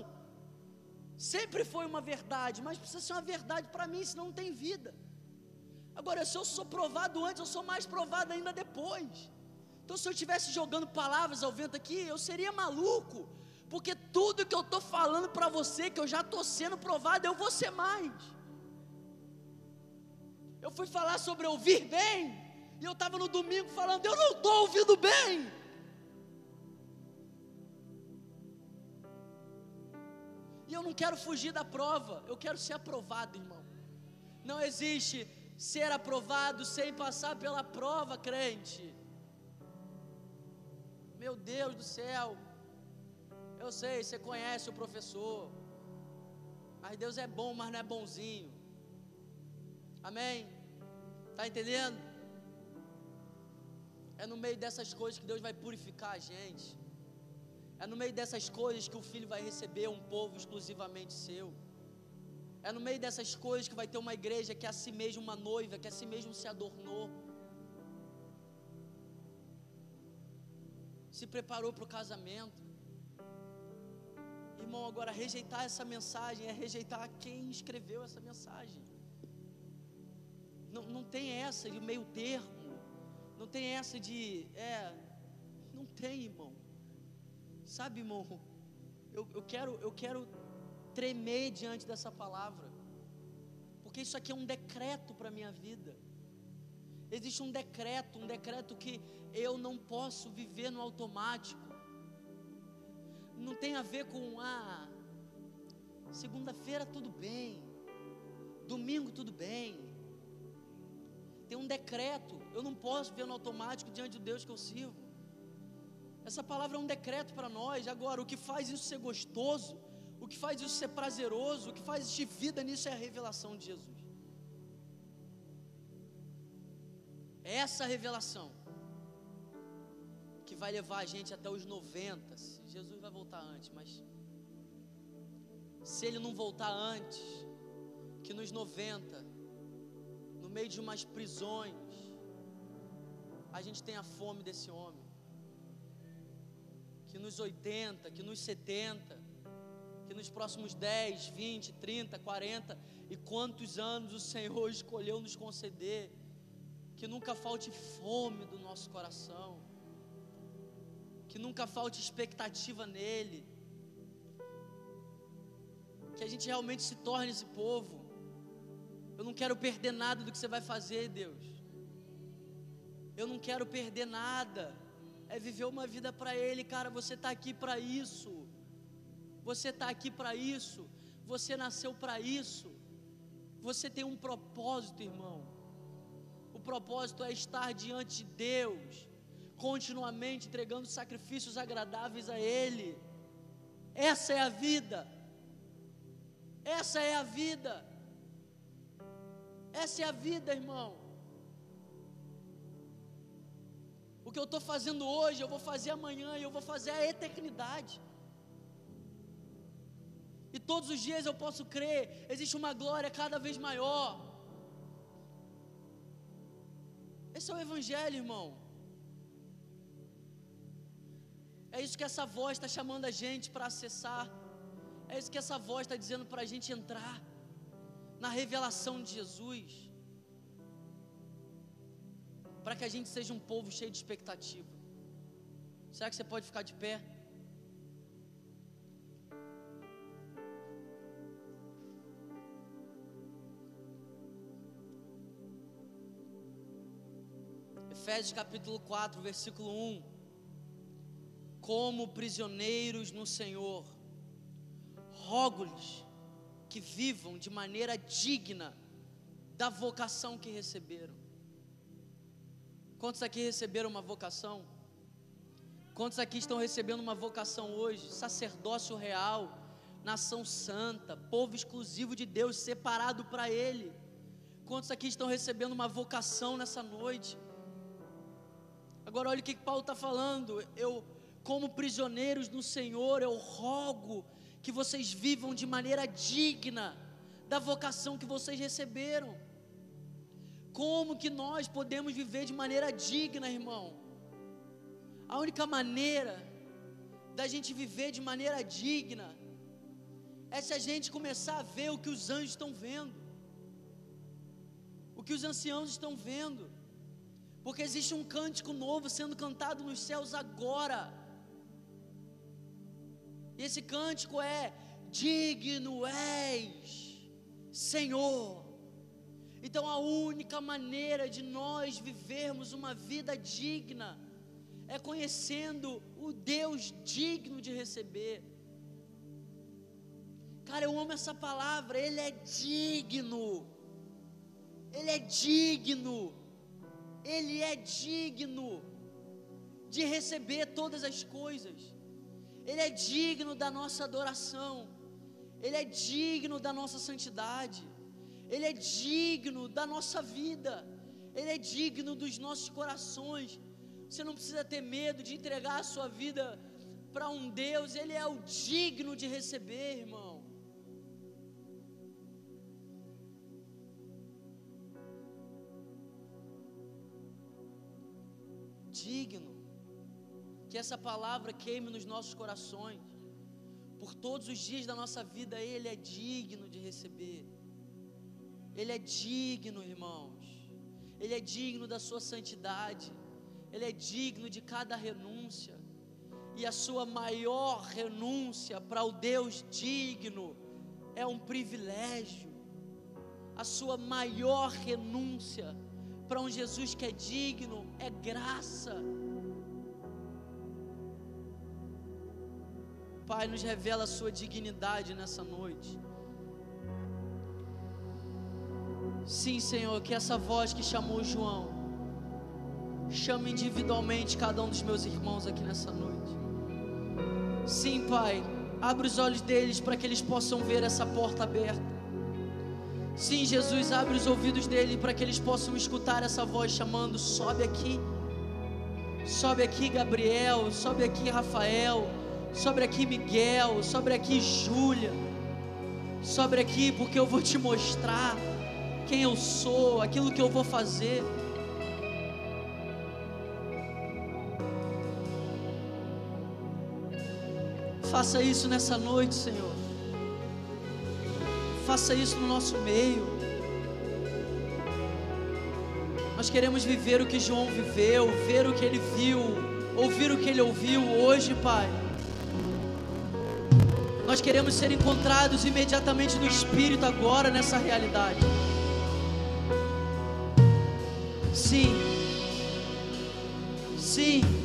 Sempre foi uma verdade, mas precisa ser uma verdade para mim, senão não tem vida. Agora, se eu sou provado antes, eu sou mais provado ainda depois. Então, se eu estivesse jogando palavras ao vento aqui, eu seria maluco, porque tudo que eu estou falando para você, que eu já estou sendo provado, eu vou ser mais. Eu fui falar sobre ouvir bem, e eu estava no domingo falando, eu não estou ouvindo bem. E eu não quero fugir da prova, eu quero ser aprovado, irmão. Não existe ser aprovado sem passar pela prova, crente. Meu Deus do céu. Eu sei, você conhece o professor. Mas Deus é bom, mas não é bonzinho. Amém? Está entendendo? É no meio dessas coisas que Deus vai purificar a gente. É no meio dessas coisas que o filho vai receber um povo exclusivamente seu. É no meio dessas coisas que vai ter uma igreja que é a si mesmo uma noiva, que a si mesmo se adornou. Se preparou para o casamento. Irmão, agora rejeitar essa mensagem é rejeitar quem escreveu essa mensagem. Não, não tem essa de meio termo. Não tem essa de. É. Não tem, irmão. Sabe, irmão? Eu, eu quero, eu quero tremer diante dessa palavra, porque isso aqui é um decreto para a minha vida. Existe um decreto, um decreto que eu não posso viver no automático. Não tem a ver com ah, segunda-feira tudo bem, domingo tudo bem. Tem um decreto, eu não posso viver no automático diante do Deus que eu sirvo. Essa palavra é um decreto para nós. Agora, o que faz isso ser gostoso o que faz isso ser prazeroso, o que faz existir vida nisso é a revelação de Jesus. É essa revelação que vai levar a gente até os 90. Jesus vai voltar antes, mas se ele não voltar antes, que nos 90, no meio de umas prisões, a gente tenha fome desse homem. Que nos 80, que nos 70, que nos próximos 10, 20, 30, 40 e quantos anos o Senhor escolheu nos conceder, que nunca falte fome do nosso coração, que nunca falte expectativa nele, que a gente realmente se torne esse povo. Eu não quero perder nada do que você vai fazer, Deus. Eu não quero perder nada. É viver uma vida para Ele, cara. Você está aqui para isso. Você está aqui para isso. Você nasceu para isso. Você tem um propósito, irmão. O propósito é estar diante de Deus, continuamente entregando sacrifícios agradáveis a Ele. Essa é a vida. Essa é a vida. Essa é a vida, irmão. O que eu estou fazendo hoje, eu vou fazer amanhã e eu vou fazer a eternidade. E todos os dias eu posso crer, existe uma glória cada vez maior. Esse é o Evangelho, irmão. É isso que essa voz está chamando a gente para acessar. É isso que essa voz está dizendo para a gente entrar. na revelação de Jesus, para que a gente seja um povo cheio de expectativa. Será que você pode ficar de pé? Efésios capítulo 4, versículo 1. Como prisioneiros no Senhor, rogo-lhes que vivam de maneira digna da vocação que receberam. Quantos aqui receberam uma vocação? Quantos aqui estão recebendo uma vocação hoje? Sacerdócio real, nação santa, povo exclusivo de Deus, separado para Ele. Quantos aqui estão recebendo uma vocação nessa noite? Agora olha o que Paulo está falando. Eu, como prisioneiros no Senhor, eu rogo que vocês vivam de maneira digna da vocação que vocês receberam. Como que nós podemos viver de maneira digna, irmão? A única maneira da gente viver de maneira digna é se a gente começar a ver o que os anjos estão vendo, o que os anciãos estão vendo, porque existe um cântico novo sendo cantado nos céus agora. Esse cântico é: Digno és, Senhor. Então a única maneira de nós vivermos uma vida digna é conhecendo o Deus digno de receber. Cara, eu amo essa palavra, Ele é digno, Ele é digno, Ele é digno de receber todas as coisas. Ele é digno da nossa adoração, Ele é digno da nossa santidade, Ele é digno da nossa vida, Ele é digno dos nossos corações. Você não precisa ter medo de entregar a sua vida para um Deus, Ele é o digno de receber, irmão. Digno que essa palavra queime nos nossos corações. Por todos os dias da nossa vida, Ele é digno de receber. Ele é digno, irmãos. Ele é digno da sua santidade. Ele é digno de cada renúncia. E a sua maior renúncia para o Deus digno é um privilégio. A sua maior renúncia para um Jesus que é digno é graça. Pai, nos revela a sua dignidade nessa noite. Sim, Senhor, que essa voz que chamou João chame individualmente cada um dos meus irmãos aqui nessa noite. Sim, Pai, abre os olhos deles para que eles possam ver essa porta aberta. Sim, Jesus, abre os ouvidos deles para que eles possam escutar essa voz chamando: sobe aqui, sobe aqui, Gabriel, sobe aqui, Rafael sobre aqui Miguel, sobre aqui Júlia, sobre aqui porque eu vou te mostrar quem eu sou, aquilo que eu vou fazer. Faça isso nessa noite, Senhor. Faça isso no nosso meio. Nós queremos viver o que João viveu, ver o que ele viu, ouvir o que ele ouviu hoje, Pai. Nós queremos ser encontrados imediatamente no Espírito agora nessa realidade. Sim. Sim.